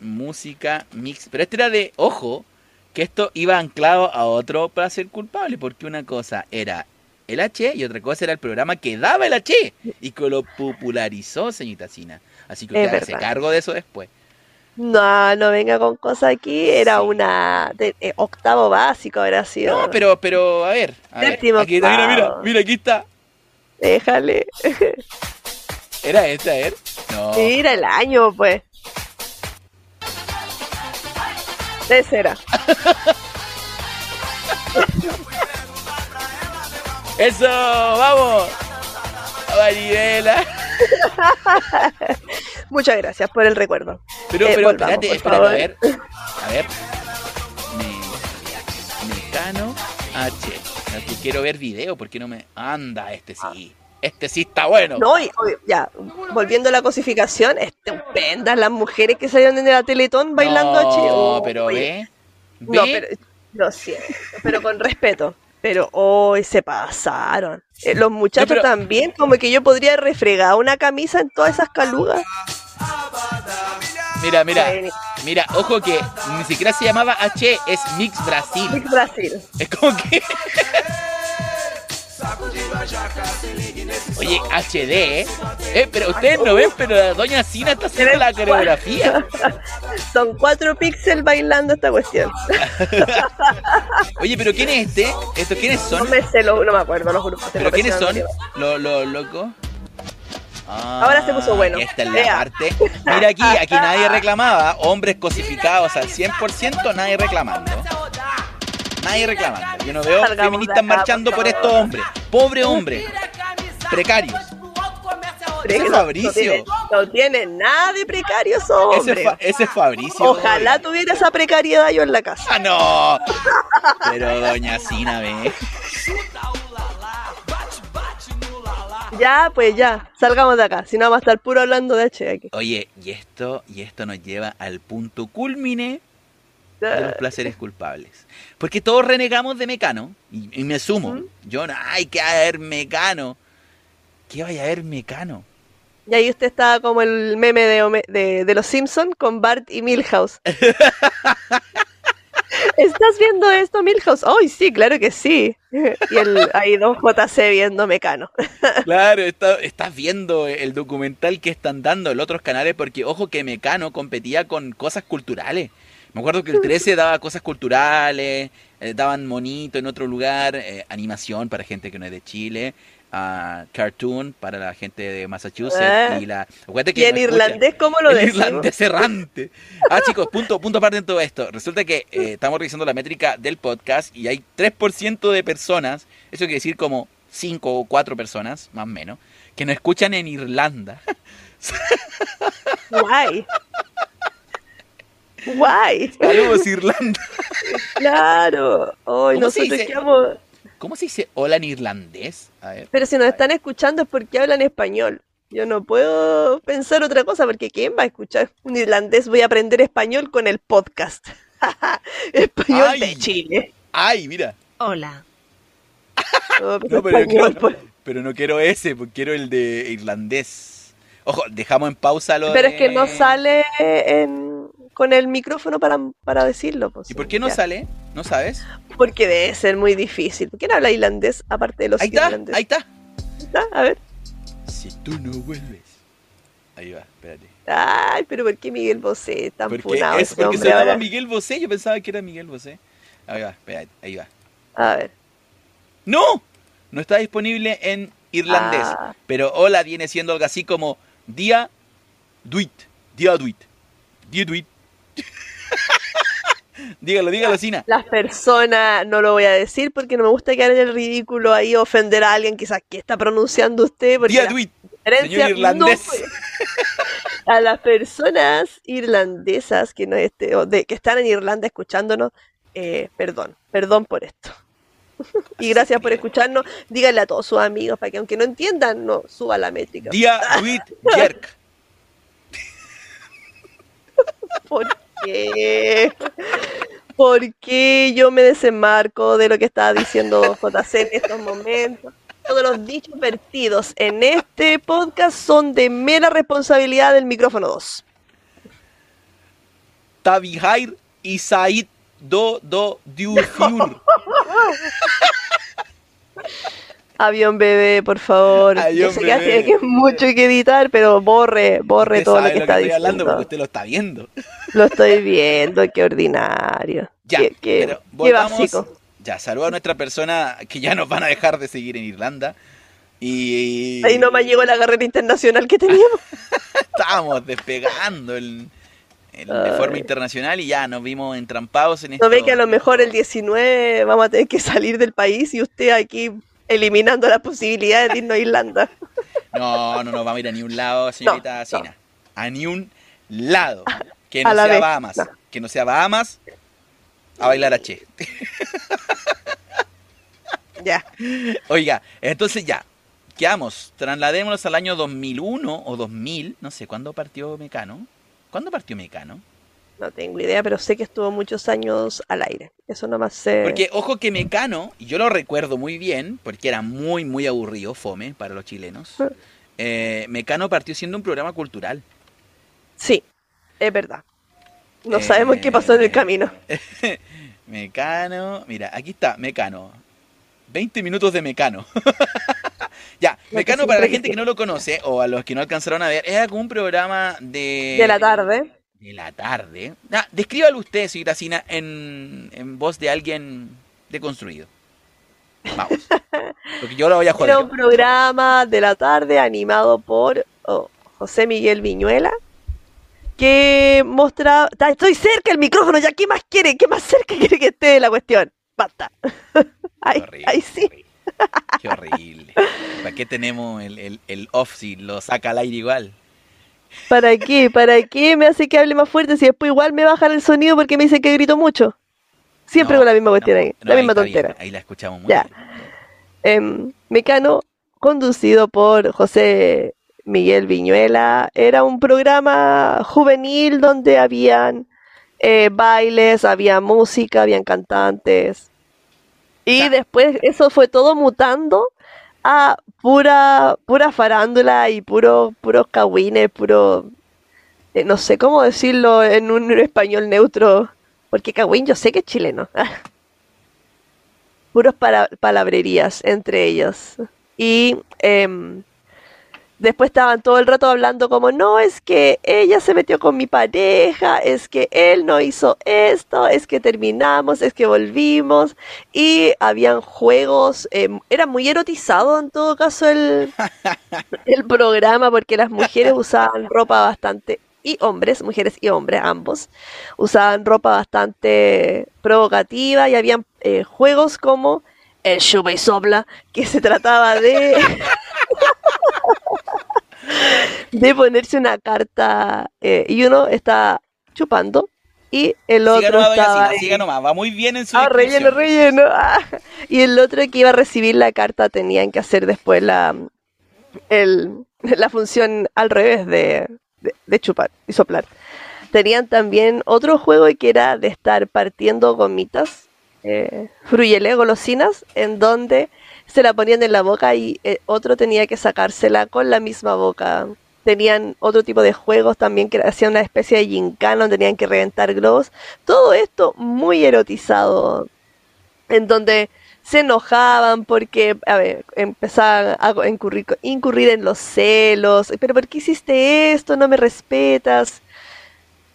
música mix. Pero este era de, ojo, que esto iba anclado a otro para ser culpable, porque una cosa era el H y otra cosa era el programa que daba el H y que lo popularizó, señorita Sina. Así que usted hace cargo de eso después. No, no venga con cosas aquí. Era Sí. una de, eh, octavo básico, habrá sido. No, pero, pero, a ver. A ver aquí está, mira, mira, mira, aquí está. Déjale. ¿Era esta, a ver? No. Mira el año, pues. De cera. [LAUGHS] ¡Eso! ¡Vamos! Manivela. [LAUGHS] Muchas gracias por el recuerdo. Pero, Eh, pero, volvamos, espérate, espérate, a ver. A ver. Me, Mecano H. Que quiero ver video, porque no me. Anda, este sí. Este sí está bueno. No, y, ya, volviendo a la cosificación, estupendas las mujeres que salieron en la Teletón bailando No, H. Oh, pero oye, ve. No, pero lo siento, pero con respeto. Pero hoy se pasaron. Eh, los muchachos pero- también, como que yo podría refregar una camisa en todas esas calugas. Mira, mira. Mira, ojo que ni siquiera se llamaba H, es Mix Brasil. Mix Brasil. Es como que. [LAUGHS] Oye, HD, ¿eh? Eh, pero ustedes no ven, pero la doña Sina está haciendo la coreografía. [LAUGHS] Son cuatro píxeles bailando esta cuestión. [LAUGHS] Oye, pero ¿quién es este? ¿Estos quiénes No son? me sé, lo- no me acuerdo los grupos. ¿Pero quiénes son? Los los locos. Ah, Ahora se puso bueno. Esta es la Vea. parte. Mira aquí, aquí nadie reclamaba. Hombres cosificados al 100%, nadie reclamando. Nadie reclamando. Yo no veo Salgamos feministas acá, marchando por por estos hombres. Pobre hombre. Precarios. Ese es no- Fabricio. No tiene, no tiene nada de precario esos Ese, hombres. es Fa- ese es Fabricio. Ojalá tuviera esa precariedad yo en la casa. ¡Ah, no! Pero doña Sina, ve. Ya, pues ya, salgamos de acá. Si no, vamos a estar puro hablando de H aquí. Oye, y esto, y esto nos lleva al punto culmine de los placeres culpables. Porque todos renegamos de Mecano, y, y me sumo. Ujú. Yo, no, hay que haber Mecano. ¿Qué vaya a haber Mecano? Y ahí usted estaba como el meme de, de, de los Simpson con Bart y Milhouse. [LAUGHS] ¿Estás viendo esto, Milhouse? ¡Ay, sí, claro que sí! Y el, ahí Don JC viendo Mecano. [LAUGHS] Claro, está- estás viendo el documental que están dando en otros canales, porque ojo que Mecano competía con cosas culturales. Me acuerdo que el 13 daba cosas culturales, eh, daban monito en otro lugar, eh, animación para gente que no es de Chile, ah, cartoon para la gente de Massachusetts Ah. y la... acuérdate que Y en irlandés, ¿cómo lo decimos? irlandés errante. Ah, chicos, punto, punto aparte en todo esto. Resulta que eh, [LAUGHS] estamos revisando la métrica del podcast y hay 3% de personas, eso quiere decir como 5 o 4 personas, más o menos, que nos escuchan en Irlanda. [LAUGHS] Guay. Guay. Saludos, Irlanda. Claro. Hoy ¿Cómo se nosotros dice? quedamos- ¿Cómo se dice hola en irlandés? A ver. Pero si nos están escuchando es porque hablan español. Yo no puedo pensar otra cosa porque ¿quién va a escuchar un irlandés? Voy a aprender español con el podcast. [LAUGHS] español Ay. de Chile. Ay, mira. Hola. Pero No, pero, español, quiero- pues. pero no quiero ese, porque quiero el de irlandés. Ojo, dejamos en pausa lo Pero de- es que no sale en- con el micrófono para, para decirlo. pues, ¿Y por qué no ya. sale? ¿No sabes? Porque debe ser muy difícil. ¿Quién habla irlandés aparte de los Ahí está, irlandeses? ahí está. ¿Está? A ver. Si tú no vuelves. Ahí va, espérate. Ay, pero ¿por qué Miguel Bosé tan Porque funado es porque se hombre llama ahora? Miguel Bosé, yo pensaba que era Miguel Bosé. Ahí va, espérate, ahí va. A ver. ¡No! No está disponible en irlandés. Ah. Pero hola viene siendo algo así como Dia Duit. Dia Duit. Dia Duit. [LAUGHS] dígalo, dígalo, Sina. Las personas, no lo voy a decir porque no me gusta quedar en el ridículo ahí, ofender a alguien quizás que está pronunciando usted, porque Duit. diferencia señor irlandés. no [LAUGHS] a las personas irlandesas que, no este, o de, que están en Irlanda escuchándonos, eh, perdón, perdón por esto. [LAUGHS] Y gracias por escucharnos. Díganle a todos sus amigos para que aunque no entiendan, no suba la métrica. Dia Duit Jerk. ¿Por qué? [LAUGHS] ¿Por qué yo me desenmarco de lo que estaba diciendo JC en estos momentos? Todos los dichos vertidos en este podcast son de mera responsabilidad del micrófono 2. Tabihair y Said Do Do Diufiur. [LAUGHS] Avión bebé, por favor. Yo Avión sé que tiene que mucho que editar, pero borre, borre Usted todo lo que está estoy hablando diciendo. porque usted lo está viendo. Lo estoy viendo, qué ordinario. Ya, qué, qué- pero qué volvamos. básico. Ya, saluda a nuestra persona que ya nos van a dejar de seguir en Irlanda. Y Ahí nomás llegó la carrera internacional que teníamos. [LAUGHS] estábamos despegando el, el- de forma internacional y ya nos vimos entrampados en esto. ¿No ve que a lo mejor el 19 vamos a tener que salir del país y usted aquí eliminando las posibilidades de irnos a Irlanda? No, no nos vamos a ir a ni un lado, señorita no. Sina. A ni un lado. [LAUGHS] Que A no la sea vez, Bahamas. no. Que no sea Bahamas a bailar a Che. [LAUGHS] Ya. Oiga, entonces ya, quedamos, trasladémonos al año 2001 o 2000, no sé, ¿cuándo partió Mecano? ¿Cuándo partió Mecano? No tengo idea, pero sé que estuvo muchos años al aire. Eso nomás sé. Porque ojo que Mecano, y yo lo recuerdo muy bien, porque era muy, muy aburrido, fome para los chilenos. eh, Mecano partió siendo un programa cultural. Sí, es verdad. No Eh, sabemos qué pasó en el camino. [LAUGHS] Mecano, mira, aquí está, Mecano. 20 minutos de Mecano. [LAUGHS] ya, Mecano para la gente que no lo conoce o a los que no alcanzaron a ver, era como un programa de... De la tarde. De la tarde. Ah, descríbalo usted, señorita Sina, en, en voz de alguien deconstruido. Vamos. Porque yo lo voy a joder. Era un programa de la tarde animado por oh, José Miguel Viñuela que mostraba... Estoy cerca del micrófono, ya ¿qué más quiere? ¿Qué más cerca [LAUGHS] quiere que esté de la cuestión? Basta. [LAUGHS] Ahí, sí. horrible. Qué horrible. ¿Para qué tenemos el, el, el off si lo saca al aire igual? ¿Para qué? ¿Para qué me hace que hable más fuerte si después igual me bajan el sonido porque me dice que grito mucho? Siempre No, con la misma cuestión no, ahí, no, la misma bien, tontera. ahí la escuchamos muy Ya. bien. Em, Mecano, conducido por José Miguel Viñuela, era un programa juvenil donde habían eh, bailes, había música, habían cantantes. Y Ya. después eso fue todo mutando a pura, pura farándula y puro, puros cagüines, puro, eh, no sé cómo decirlo en un español neutro, porque cagüín yo sé que es chileno. [LAUGHS] Puros para- palabrerías entre ellos. Y em, después estaban todo el rato hablando como, no, es que ella se metió con mi pareja, es que él no hizo esto, es que terminamos, es que volvimos. Y habían juegos, em, era muy erotizado en todo caso el, [LAUGHS] el programa porque las mujeres usaban ropa bastante, y hombres, mujeres y hombres, ambos, usaban ropa bastante provocativa y habían eh, juegos como el Shuba y Sopla, que se trataba de [LAUGHS] de ponerse una carta eh, y uno está chupando y el Siga otro nomás, estaba siga nomás, va muy bien en su Ah, relleno, relleno. ah. [LAUGHS] Y el otro que iba a recibir la carta tenían que hacer después la, el, la función al revés de, de, de chupar y soplar. Tenían también otro juego que era de estar partiendo gomitas, eh, fruyelé, golosinas, en donde se la ponían en la boca y eh, otro tenía que sacársela con la misma boca. Tenían otro tipo de juegos también que hacían una especie de gincana donde tenían que reventar globos. Todo esto muy erotizado, en donde se enojaban porque, a ver, empezaban a incurrir, incurrir en los celos. Pero ¿por qué hiciste esto? No me respetas.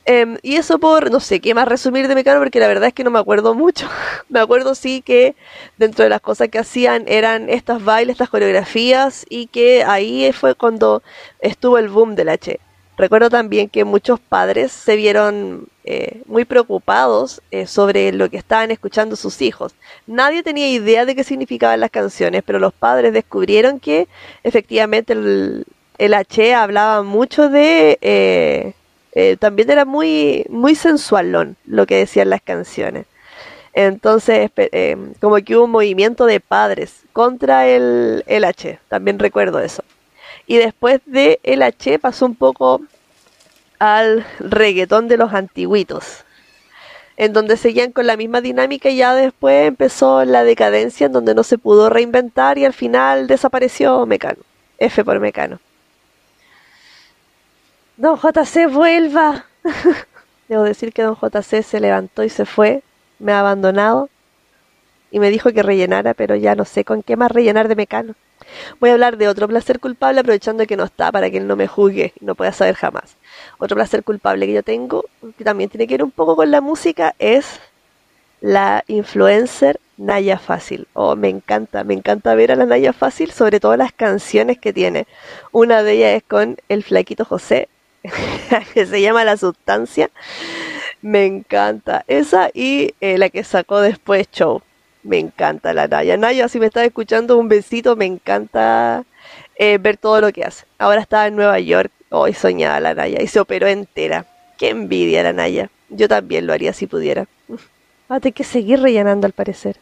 Em, y eso por, no sé qué más resumir de Mecano, porque la verdad es que no me acuerdo mucho. [LAUGHS] me acuerdo sí que dentro de las cosas que hacían eran estos bailes, estas coreografías, y que ahí fue cuando estuvo el boom del H. Recuerdo también que muchos padres se vieron eh, muy preocupados eh, sobre lo que estaban escuchando sus hijos. Nadie tenía idea de qué significaban las canciones, pero los padres descubrieron que efectivamente el, el H hablaba mucho de... eh, eh, también era muy, muy sensualón lo que decían las canciones. Entonces, eh, como que hubo un movimiento de padres contra el, el H, también recuerdo eso. Y después de el H pasó un poco al reggaetón de los antiguitos, en donde seguían con la misma dinámica y ya después empezó la decadencia en donde no se pudo reinventar y al final desapareció Mecano. F por Mecano. Don JC, vuelva. [LAUGHS] Debo decir que don JC se levantó y se fue, me ha abandonado y me dijo que rellenara, pero ya no sé con qué más rellenar de Mecano. Voy a hablar de otro placer culpable aprovechando que no está para que él no me juzgue y no pueda saber jamás. Otro placer culpable que yo tengo, que también tiene que ver un poco con la música, es la influencer Naya Fácil. Oh, me encanta, me encanta ver a la Naya Fácil, sobre todo las canciones que tiene. Una de ellas es con el flaquito José, [LAUGHS] que se llama La Sustancia. Me encanta esa y eh, la que sacó después Show. Me encanta la Naya. Naya, si me estás escuchando, un besito. Me encanta eh, ver todo lo que hace. Ahora está en Nueva York. Hoy soñaba la Naya y se operó entera. Qué envidia la Naya. Yo también lo haría si pudiera. Va a tener que seguir rellenando al parecer.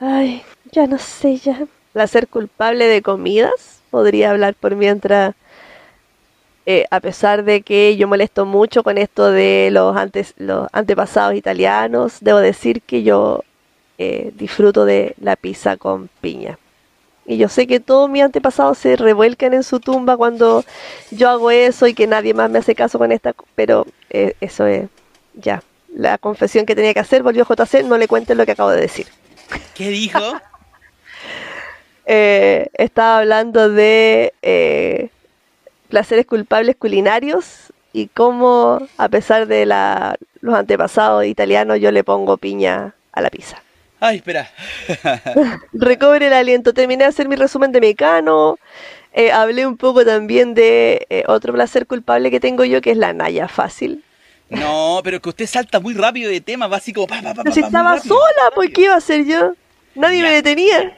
Ay, ya no sé ya. Placer culpable de comidas. Podría hablar por mientras. Eh, a pesar de que yo molesto mucho con esto de los, antes, los antepasados italianos, debo decir que yo eh, disfruto de la pizza con piña. Y yo sé que todos mis antepasados se revuelcan en su tumba cuando yo hago eso y que nadie más me hace caso con esta, pero eh, eso es ya. La confesión que tenía que hacer, volvió JC, no le cuenten lo que acabo de decir. ¿Qué dijo? [LAUGHS] Eh, estaba hablando de eh, placeres culpables culinarios y cómo, a pesar de la, los antepasados italianos, yo le pongo piña a la pizza. Ay, espera. [LAUGHS] Recobre el aliento. Terminé de hacer mi resumen de Mecano. Eh, hablé un poco también de eh, otro placer culpable que tengo yo, que es la Naya Fácil. No, pero que usted salta muy rápido de tema, va así como pa, pa, pa, si estaba rápido. sola, ¿por qué iba a ser yo? Nadie me detenía.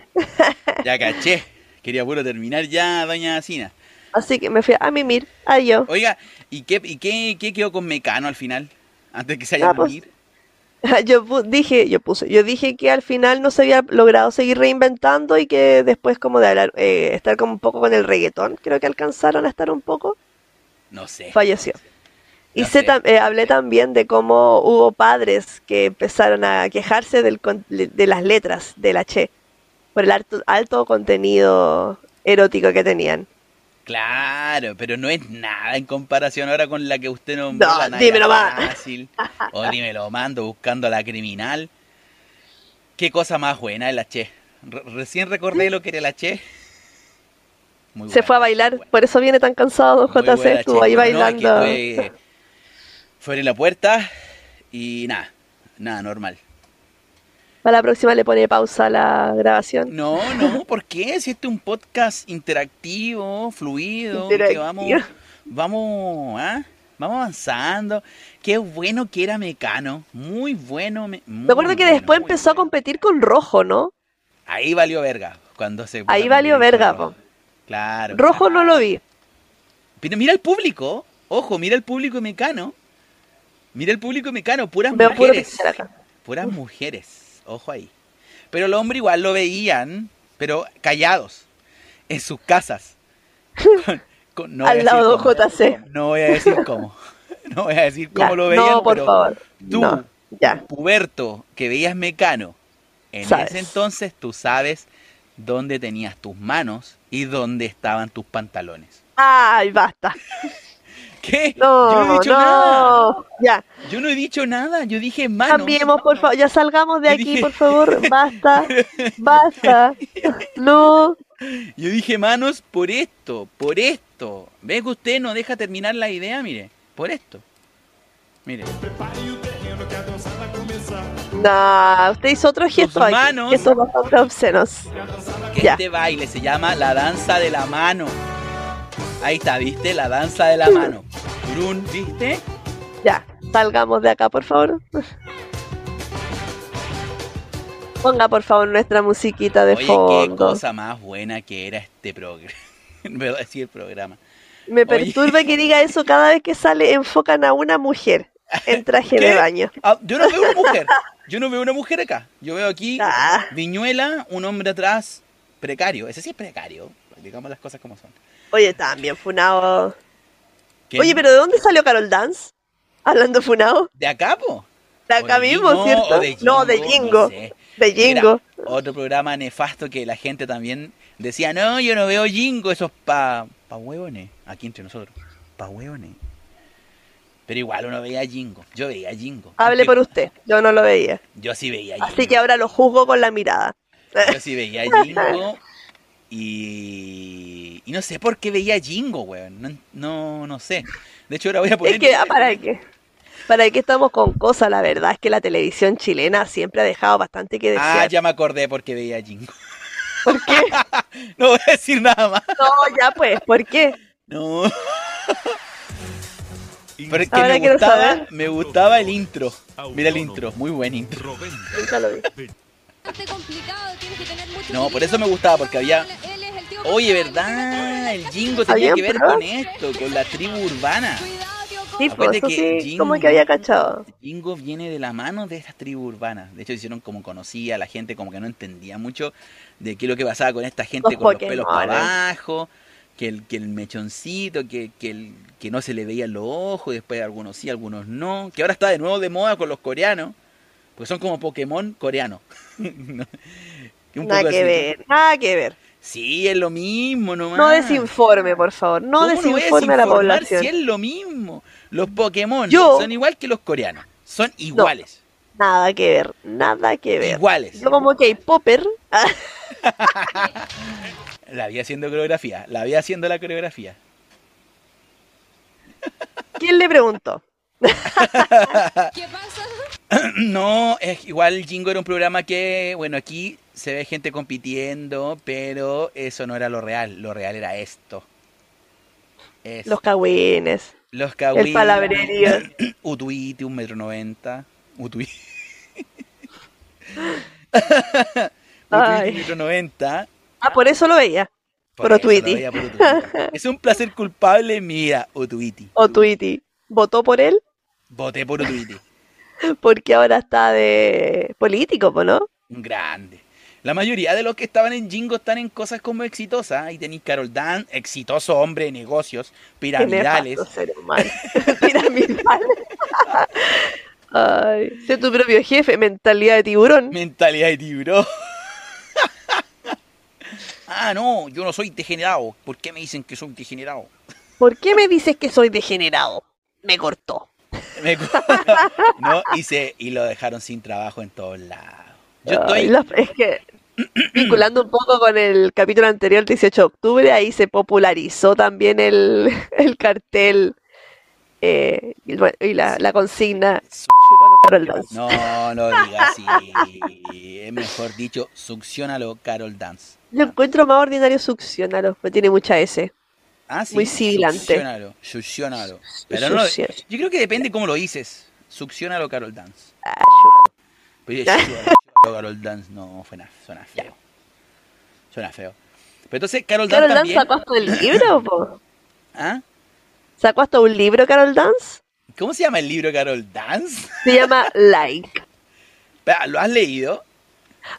Ya caché. Quería puro terminar ya, doña Sina. Así que me fui a mimir. Adiós. Oiga, ¿y qué, y qué, qué quedó con Mecano al final? Antes que se vaya Ah, pues. [LAUGHS] Yo dije, yo puse, yo dije que al final no se había logrado seguir reinventando y que después como de hablar, eh, estar como un poco con el reggaetón, creo que alcanzaron a estar un poco, No sé. falleció. Y No sé sé. tam- eh, hablé también de cómo hubo padres que empezaron a quejarse del de las letras de la Che, por el alto, alto contenido erótico que tenían. Claro, pero no es nada en comparación ahora con la que usted nombró, No, la dímelo más. Fácil, o dímelo mando buscando a la criminal. Qué cosa más buena la Che. Re- recién recordé lo que era la Che. Muy Se fue a bailar, por eso viene tan cansado Muy JC, estuvo ahí No, bailando. fue, fue en la puerta y nada, nada, normal. Para la próxima le pone pausa a la grabación. No, no, ¿por qué? Si este es un podcast interactivo, fluido, que Interactivo. vamos, vamos, ¿ah? vamos avanzando. Qué bueno que era Mecano, muy bueno. Me, Me acuerdo que después empezó a competir con Rojo, ¿no? Ahí valió verga, cuando se... Ahí valió verga, po. Claro. Rojo no lo vi. Pero mira el público, ojo, mira el público Mecano. Mira el público Mecano, puras Veo mujeres. Puras mujeres, ojo ahí. Pero los hombres igual lo veían, pero callados, en sus casas. [LAUGHS] Con- con- no voy a Al lado de. JC. No voy a decir cómo. [LAUGHS] No voy a decir cómo Ya, lo veían, no, por pero favor. tú, No, ya. puberto, que veías Mecano, en Sabes. ese entonces tú sabes dónde tenías tus manos y dónde estaban tus pantalones. Ay, basta. [LAUGHS] ¿Qué? No, Yo no he dicho no. nada. Ya, Yo no he dicho nada. Yo dije manos. cambiemos, por favor. Ya salgamos de Yo aquí, dije- por favor. [LAUGHS] Basta. Basta. No. Yo dije manos por esto, por esto. ¿Ve que usted no deja terminar la idea? Mire, por esto. Mire. No, usted hizo otro gesto manos. Que son bastante obscenos. Ya. este baile se llama la danza de la mano. Ahí está, ¿viste? La danza de la mano. Turún, ¿viste? Ya, salgamos de acá, por favor. Ponga, por favor, nuestra musiquita de Oye, qué fondo. cosa más buena que era este programa. [LAUGHS] Me voy a decir el programa. Me Oye. perturba que diga eso cada vez que sale, enfocan a una mujer en traje ¿Qué? de baño. Ah, yo no veo una mujer. Yo no veo una mujer acá. Yo veo aquí Ah. Viñuela, un hombre atrás, precario. Ese sí es precario. Digamos las cosas como son. Oye, también Funao. ¿Qué? Oye, pero ¿de dónde salió Carol Dance? Hablando Funao. ¿De acá, po? De acá de mismo, Jingo, ¿cierto? no, de Jingo, Jingo. no sé. De Jingo. Otro programa nefasto que la gente también decía, no, yo no veo Jingo, eso es pa, pa hueones, aquí entre nosotros, pa hueones. Pero igual uno veía Jingo, yo veía Jingo. Hable por usted. Yo no lo veía. Yo sí veía Jingo. Así que ahora lo juzgo con la mirada. Yo sí veía Jingo [LAUGHS] y... Y no sé por qué veía Jingo, weón, no, no, no sé. De hecho ahora voy a poner... Es que, ah, ¿para qué? ¿Para qué estamos con cosas? La verdad es que la televisión chilena siempre ha dejado bastante que Ah, desear. ya me acordé por qué veía Jingo. ¿Por qué? [LAUGHS] No voy a decir nada más. No, ya pues, ¿por qué? No. [LAUGHS] Pero es que Ahora me gustaba, saber. me gustaba el intro. Mira el intro, muy buen intro. Nunca lo vi. No, por eso me gustaba, porque había- Oye, ¿verdad? El Jingo tenía que ver con esto, con la tribu urbana. Sí, pues que sí, Jingo- como que había cachado. Jingo viene de la mano de esta tribu urbana. De hecho, hicieron como conocía, la gente como que no entendía mucho de qué es lo que pasaba con esta gente Los con los pelos para abajo, que el, que el mechoncito, que, que, el, que no se le veían los ojos, y después algunos sí, algunos no. Que ahora está de nuevo de moda con los coreanos, porque son como Pokémon coreanos. [LAUGHS] No, que un Nada poco que así. ver, nada que ver. Sí, es lo mismo nomás. No desinforme, por favor. No ¿Cómo voy a desinforme a la población. Si es lo mismo. Los Pokémon Yo- son igual que los coreanos. Son iguales. Nada que ver, nada que ver. Iguales. Yo como K-Popper, [LAUGHS] La vi haciendo coreografía. La vi haciendo la coreografía. ¿quién le preguntó? ¿Qué pasa? [CLEARS THROAT] No, es igual Jingo era un programa que, bueno, aquí se ve gente compitiendo, pero eso no era lo real. Lo real era esto. Es Los cagüines. los cagüines, el palabrerío. [CLEARS THROAT] Utuiti, un metro noventa. Utuiti. [LAUGHS] Utuiti, un metro noventa. Ah, por eso lo veía. Por Utuiti. veía por Utuiti. Es un placer culpable, mira, Utuiti. O Tweety. ¿Votó por él? Voté por Utuiti. [LAUGHS] Porque ahora está de político, po, ¿no? Grande. La mayoría de los que estaban en Jingo están en cosas como exitosas. Ahí tenéis Carol Dan, exitoso hombre de negocios, piramidales. [LAUGHS] Piramidales. [LAUGHS] Ay, sé tu propio jefe, mentalidad de tiburón. Mentalidad de tiburón. ah, no, yo no soy degenerado. ¿Por qué me dicen que soy degenerado? ¿Por qué me dices que soy degenerado? Me cortó. [LAUGHS] No, y, se, y lo dejaron sin trabajo en todos lados. Yo estoy. es que, [CLEARS THROAT] vinculando un poco con el capítulo anterior, el 18 de octubre, ahí se popularizó también el, [LAUGHS] el cartel eh, y, bueno, y la, la consigna. Carol Dance. No, no digas así. Es mejor dicho, succionalo, Carol Dance. Yo encuentro más ordinario succionalo, porque tiene mucha S. Ah, sí. Muy sibilante. Succionalo, succionalo. Pero no, yo creo que depende cómo lo dices. Succionalo, Carol Dance. Ah. Pero yo, [LAUGHS] Carol Dance, no, suena, suena feo. Suena feo. Pero entonces, Carol Dance ¿Carol Dance sacó hasta un libro? [LAUGHS] po? ¿Ah? ¿Sacó hasta un libro, Carol Dance? ¿Cómo se llama el libro Carol Dance? [LAUGHS] Se llama Like. ¿Lo has leído?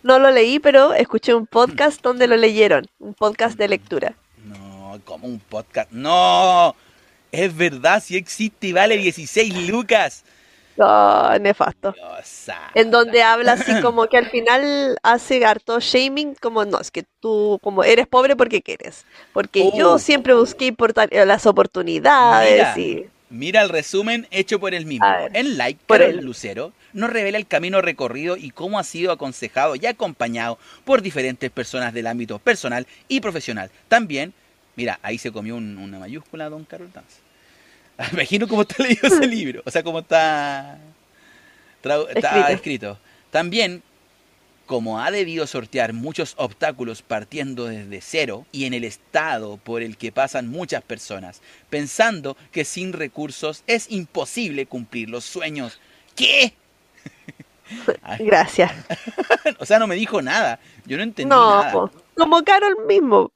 No lo leí, pero escuché un podcast donde lo leyeron. Un podcast de lectura. Como un podcast. No, es verdad, si existe y vale 16 lucas. Oh, nefasto. En donde habla así [LAUGHS] como que al final hace harto shaming, como no, es que tú como eres pobre porque quieres. Porque Oh. yo siempre busqué eh, las oportunidades Mira. y... Mira el resumen hecho por él mismo. Ver, En Like, por Carol él. Lucero nos revela el camino recorrido y cómo ha sido aconsejado y acompañado por diferentes personas del ámbito personal y profesional. También, mira, ahí se comió un- una mayúscula Don Carol Dance. [LAUGHS] Imagino cómo está [LAUGHS] leído ese libro, o sea, cómo está, trau- está Escrito. escrito. También, como ha debido sortear muchos obstáculos partiendo desde cero y en el estado por el que pasan muchas personas, pensando que sin recursos es imposible cumplir los sueños. ¿Qué? Ay, [LAUGHS] Gracias. o sea, no me dijo nada. Yo no entendí No, nada. como Carol mismo.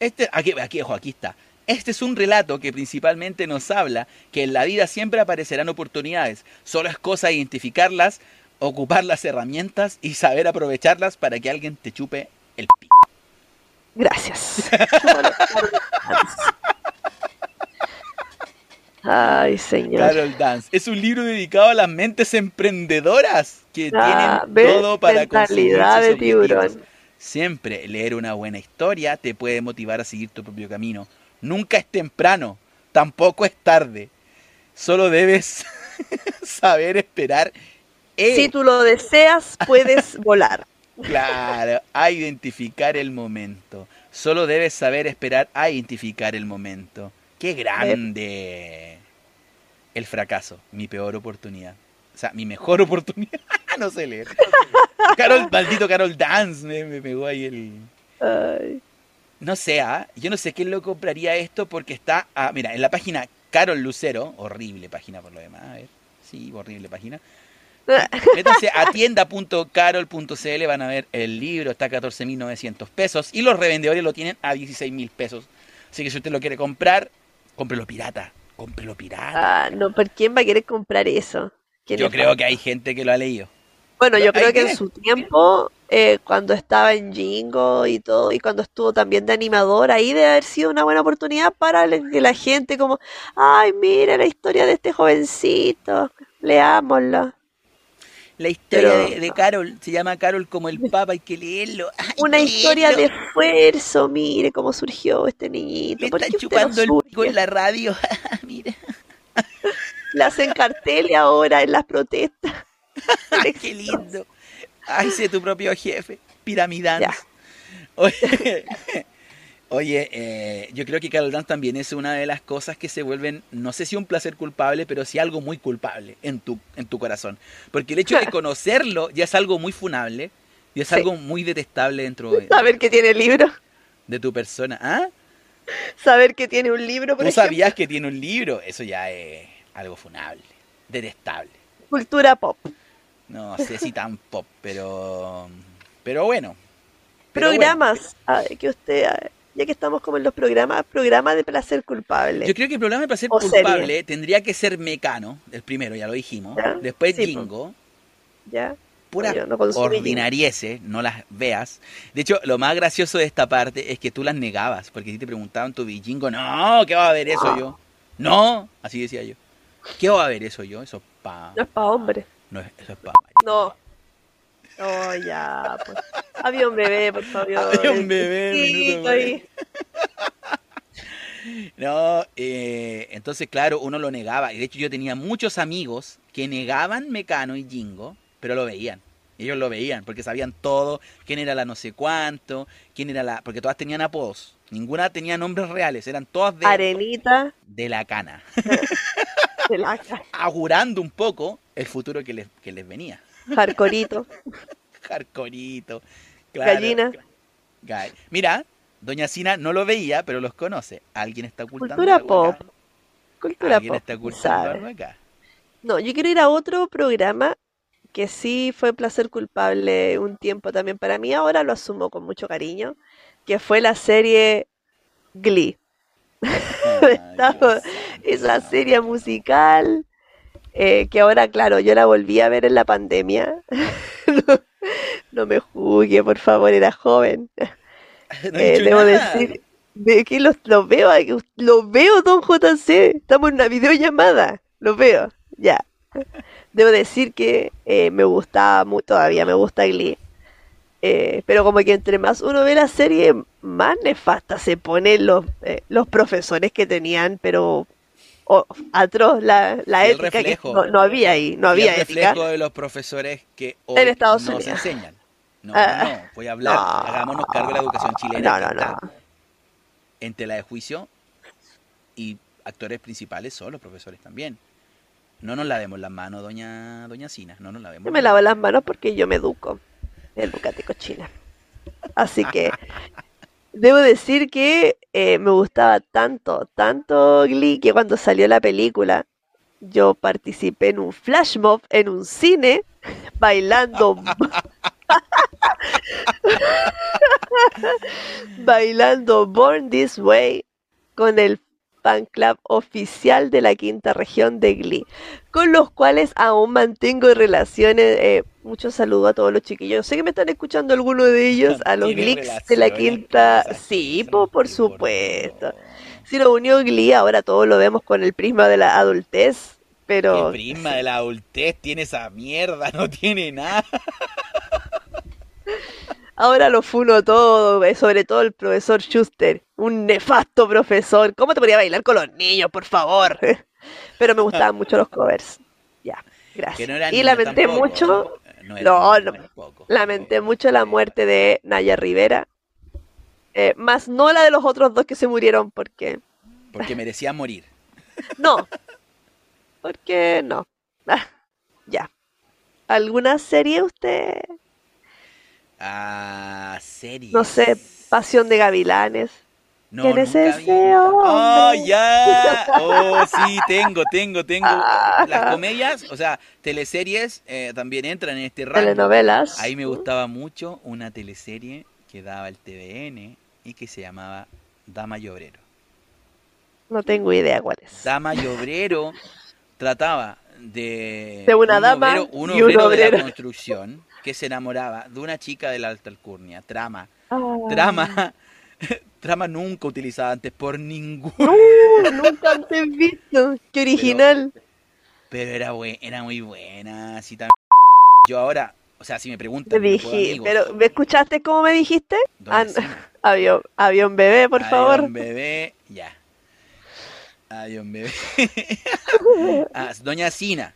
Este, aquí, aquí, ojo, aquí está. Este es un relato que principalmente nos habla que en la vida siempre aparecerán oportunidades. Solo es cosa de identificarlas, ocupar las herramientas y saber aprovecharlas para que alguien te chupe el pico. Gracias. [LAUGHS] Ay, señor. Carol Dance. Es un libro dedicado a las mentes emprendedoras que Ah, tienen todo para conseguir Mentalidad sus objetivos. tiburón. Siempre leer una buena historia te puede motivar a seguir tu propio camino. Nunca es temprano, tampoco es tarde. Solo debes [LAUGHS] saber esperar. Si tú lo deseas, [LAUGHS] puedes volar. Claro, a identificar el momento. Solo debes saber esperar a identificar el momento. ¡Qué grande! El fracaso, mi peor oportunidad. O sea, mi mejor [LAUGHS] oportunidad. [LAUGHS] no sé leer. [LAUGHS] Carol, maldito Carol Dance, me, me pegó ahí el... Ay. No sé, ¿ah? yo no sé quién lo compraría esto porque está, ah, mira, en la página Carol Lucero, horrible página por lo demás, a ver, sí, horrible página. Métanse a tienda.carol.cl, van a ver el libro, está a 14.900 pesos y los revendedores lo tienen a 16.000 pesos. Así que si usted lo quiere comprar, cómprelo pirata, cómprelo pirata. Ah, no, ¿por quién va a querer comprar eso? ¿Quién Yo creo que hay gente que lo ha leído. Bueno, yo creo que en su tiempo, eh, cuando estaba en Jingo y todo, y cuando estuvo también de animador, ahí debe haber sido una buena oportunidad para que la gente como, ay, mira la historia de este jovencito, leámosla. La historia Pero- de, de Carol se llama Carol como el [LAUGHS] Papa, hay que leerlo. Una historia de esfuerzo, mire cómo surgió este niñito. Le ¿Por están chupando el pico en la radio. [LAUGHS] Le hacen carteles ahora en las protestas. [LAUGHS] qué lindo. Ay, sé tu propio jefe. Piramidans. Ya. Oye, [LAUGHS] oye eh, yo creo que Carol Dance también es una de las cosas que se vuelven, no sé si un placer culpable, pero sí algo muy culpable en tu, en tu corazón. Porque el hecho de conocerlo ya es algo muy funable y es Sí. algo muy detestable dentro de, [LAUGHS] Saber que tiene libro. de tu persona. ¿Ah? Saber que tiene un libro, por ¿Tú ejemplo. sabías que tiene un libro? Eso ya es algo funable, detestable. Cultura pop. No sé si tan pop, pero pero bueno. Pero Programas ah, que usted Ya que estamos como en los programas, programa de placer culpable. Yo creo que el programa de placer O serie. culpable tendría que ser Mecano, el primero, ya lo dijimos. Ya, Después sí. Jingo. ¿Ya? Puras Yo no ordinarieces, no las veas. De hecho, lo más gracioso de esta parte es que tú las negabas, porque si te preguntaban tu Jingo, no, ¿qué va a ver eso Ah. yo? No, así decía yo. ¿Qué va a ver eso yo? Eso es pa... No es para hombres. No, es- eso es pa... No. No, ya. Pues. Había un bebé, por favor. [LAUGHS] Había un bebé, minuto ahí. [LAUGHS] No, eh, entonces claro, uno lo negaba. Y de hecho yo tenía muchos amigos que negaban Mecano y Jingo, pero lo veían. Ellos lo veían porque sabían todo, quién era la no sé cuánto, quién era la... Porque todas tenían apodos. Ninguna tenía nombres reales, eran todas de, Arenita de la cana. [LAUGHS] Augurando un poco el futuro que les, que les venía. Jarcorito. [LAUGHS] Jarcorito. claro. Gallina. Ga- Mira, Doña Sina no lo veía, pero los conoce. Alguien está ocultando Cultura algo acá. pop. Cultura Alguien pop. está ocultando acá. No, yo quiero ir a otro programa que sí fue placer culpable un tiempo también para mí. Ahora lo asumo con mucho cariño. Que fue la serie Glee. [LAUGHS] [LAUGHS] Estaba- esa serie musical eh, que ahora, claro, yo la volví a ver en la pandemia. [LAUGHS] No, no me juzgue, por favor, era joven. [LAUGHS] No he Eh, debo nada. decir de que los, los veo, los veo, don JC. Estamos en una videollamada. Los veo, ya. Debo decir que eh, me gustaba todavía me gusta Glee. Eh, pero como que entre más uno ve la serie, más nefasta se ponen los, eh, los profesores que tenían, pero oh, atroz la, la ética que reflejo. no, no había ahí, no había el ética. reflejo de los profesores que hoy En Estados nos Unidos. enseñan. No, Ah, no, voy a hablar. no. Hagámonos cargo de la educación chilena. No, que no, no. En tela de juicio y actores principales son los profesores también. No nos lavemos las manos, doña, doña Sina. No nos lavemos Yo me lavo las manos porque yo me educo. Educate cochina. Así que debo decir que eh, me gustaba tanto, tanto Glee que cuando salió la película yo participé en un flash mob en un cine bailando [LAUGHS] [LAUGHS] bailando Born This Way con el fan club oficial de la quinta región de Glee, con los cuales aún mantengo relaciones. eh, muchos saludos a todos los chiquillos. Sé que me están escuchando algunos de ellos, [LAUGHS] a los Gleeks de la quinta. Sí, po, por supuesto. Si lo unió Glee, ahora todos lo vemos con el prisma de la adultez, pero El prisma de la adultez tiene esa mierda, [LAUGHS] no tiene nada. ahora lo funo todo, eh, sobre todo el profesor Schuster, un nefasto profesor. ¿Cómo te podía bailar con los niños, por favor? [LAUGHS] Pero me gustaban mucho los covers. Ya, gracias. no Y lamenté tampoco, mucho, No, era No, lamenté mucho la muerte de Naya Rivera. Eh, más no la de los otros dos que se murieron, porque Porque merecía morir. [LAUGHS] no. Porque no. Ah, ya. ¿Alguna serie usted? Ah, series. No sé, Pasión de Gavilanes. No, ¿Quién es ese? ¡Oh, ya! Oh, sí, tengo, tengo, tengo. Las [LAUGHS] comedias, o sea, teleseries eh, también entran en este rango. Telenovelas. Ahí me gustaba mucho una teleserie que daba el TVN y que se llamaba Dama y Obrero. No tengo idea cuál es. Dama y Obrero trataba de, De una un dama obrero, un y un obrero de la construcción que se enamoraba de una chica de la alta alcurnia. Trama. Ah. Trama. Trama nunca utilizada antes por ningún. No, [LAUGHS] nunca antes visto. Qué original. Pero era, buen, era muy buena. Así también. Yo ahora, o sea, si me preguntan. De dije, amigos, pero ¿me escuchaste cómo me dijiste? Ah, [LAUGHS] Avión, avión bebé, por favor. don bebé, ya. Don bebé. [LAUGHS] Ah, Doña Sina.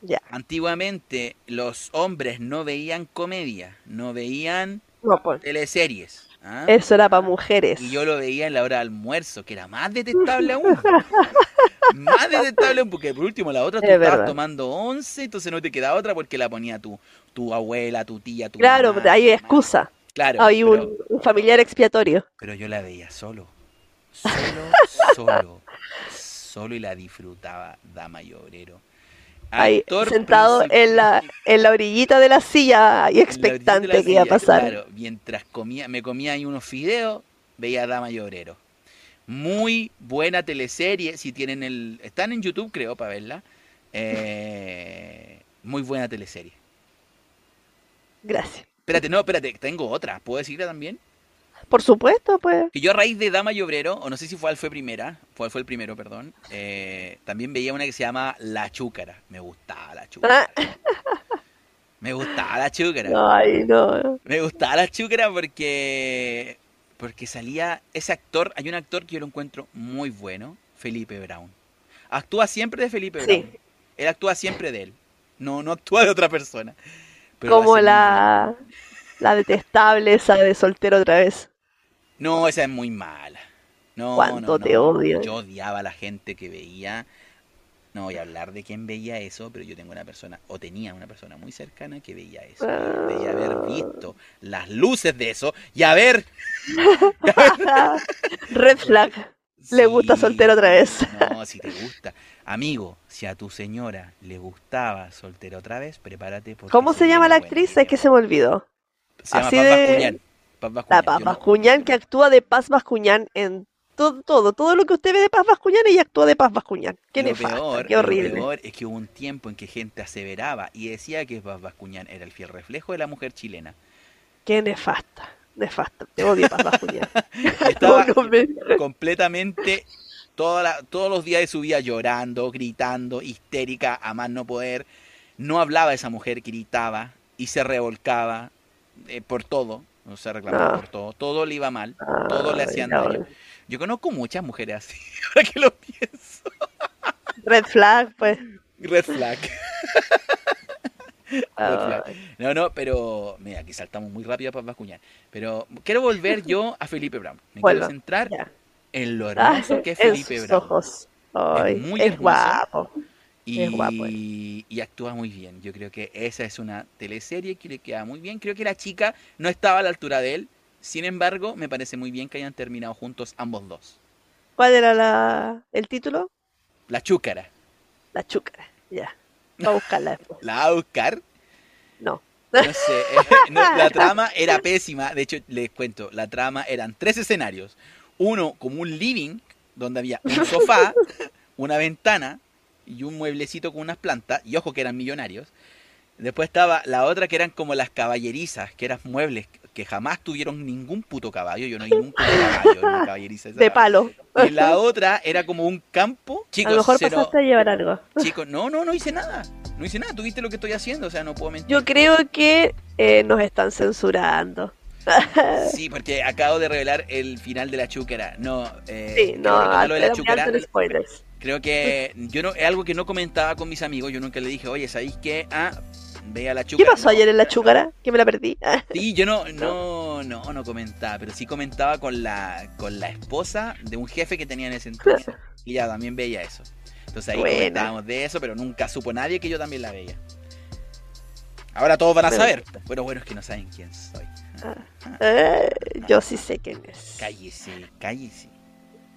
Ya. Antiguamente los hombres no veían comedia, no veían No, pues, teleseries. ¿Ah? Eso era para mujeres. Y yo lo veía en la hora de almuerzo, que era más detestable aún. [LAUGHS] más detestable aún, porque por último la otra tú Es estabas verdad. tomando once, entonces no te queda otra porque la ponía tu, tu abuela, tu tía, tu Claro, mamá, hay mamá. excusa. Claro, Hay pero, un, un familiar expiatorio. pero yo la veía solo. Solo, [LAUGHS] solo. Solo y la disfrutaba, dama y obrero. Ahí, sentado en la, en la orillita de la silla y expectante que iba a silla, pasar. Claro, mientras comía, me comía ahí unos fideos, veía Dama y Obrero. Muy buena teleserie, si tienen el... Están en YouTube, creo, para verla. Eh, muy buena teleserie. Gracias. Espérate, no, espérate, tengo otra. ¿Puedo decirla también? Por supuesto, pues. Que yo a raíz de Dama y Obrero, o no sé si fue fue primera, fue fue el primero, perdón, eh, también veía una que se llama La Chúcara. Me gustaba la Chúcara. Me gustaba la Chúcara. Ay, no. Me gustaba la Chúcara porque porque salía ese actor, hay un actor que yo lo encuentro muy bueno, Felipe Brown. Actúa siempre de Felipe Sí. Brown. Él actúa siempre de él. No no actúa de otra persona. Pero Como la, la detestable esa de soltero otra vez. No, esa es muy mala. No, Cuánto no, te odio. Yo odiaba a la gente que veía. No voy a hablar de quién veía eso, pero yo tengo una persona, o tenía una persona muy cercana que veía eso. Ah. Veía haber visto las luces de eso y haber. [LAUGHS] [LAUGHS] Red flag. Le gusta soltero otra vez. No, si te gusta. Amigo, si a tu señora le gustaba soltero otra vez, prepárate porque ¿Cómo se llama la actriz? Es que se me olvidó. Se llama así Paz de- Bascuñán. Paz La Bascuñán. Paz Yo no- Bascuñán, que actúa de Paz Bascuñán en todo, todo. Todo lo que usted ve de Paz Bascuñán, ella actúa de Paz Bascuñán. Qué lo nefasta, peor, qué lo horrible. peor es que hubo un tiempo en que gente aseveraba y decía que Paz Bascuñán era el fiel reflejo de la mujer chilena. Qué nefasta. Nefasta. Te odio, Paz Bascuñán. [LAUGHS] [LAUGHS] Estaba completamente toda la- todos los días de su vida llorando, gritando, histérica, a más no poder. No hablaba esa mujer, gritaba y se revolcaba eh, por todo. O sea, reclamaba Ah. por todo. Todo le iba mal. Todo le hacían no. daño. Yo conozco muchas mujeres así, [LAUGHS] ahora que lo pienso. Red flag, pues. Red flag. [LAUGHS] Red flag. Ay, No, no, pero mira, aquí saltamos muy rápido para Bascuñán. Pero quiero volver yo a Felipe Brown. Me quiero centrar ya. en lo Ah, hermoso que es Felipe Brown. ojos. Ay, muy es hermoso. guapo. Y, es guapo él. y actúa muy bien. Yo creo que esa es una teleserie que le queda muy bien. Creo que la chica no estaba a la altura de él. Sin embargo, me parece muy bien que hayan terminado juntos ambos dos. ¿Cuál era la, el título? La chúcara. La chúcara. Ya. [LAUGHS] Va a buscarla después. La va a buscar. No. No sé. [LAUGHS] no, la trama [LAUGHS] era pésima. De hecho, les cuento. La trama eran tres escenarios. Uno como un living, donde había un sofá, una ventana y un mueblecito con unas plantas. Y ojo que eran millonarios. Después estaba la otra que eran como las caballerizas, que eran muebles que jamás tuvieron ningún puto caballo. Yo no vi nunca un caballo en una caballeriza. esa. De palo. Y la otra era como un campo. A lo mejor pasaste a llevar algo. chicos, no, no, no hice nada. No hice nada. Tuviste lo que estoy haciendo. O sea, no puedo mentir. Yo creo que eh, nos están censurando. [LAUGHS] Sí, porque acabo de revelar el final de la chúcara. No, eh, Sí, no, lo de la chúcara. Creo que yo no, es algo que no comentaba con mis amigos. Yo nunca le dije, oye, ¿sabéis qué? Ah, ve a la ¿Qué chúcara. pasó No. ayer en la chúcara? Que me la perdí. Ah, Sí, yo no, no, no, no comentaba, pero sí comentaba con la, con la esposa de un jefe que tenía en ese entonces. Y ella también veía eso. Entonces ahí Buena. comentábamos de eso, pero nunca supo nadie que yo también la veía. Ahora todos van a saber. Pero bueno, es que no saben quién soy. Ah, eh, yo sí sé quién es. Cállese, cállese.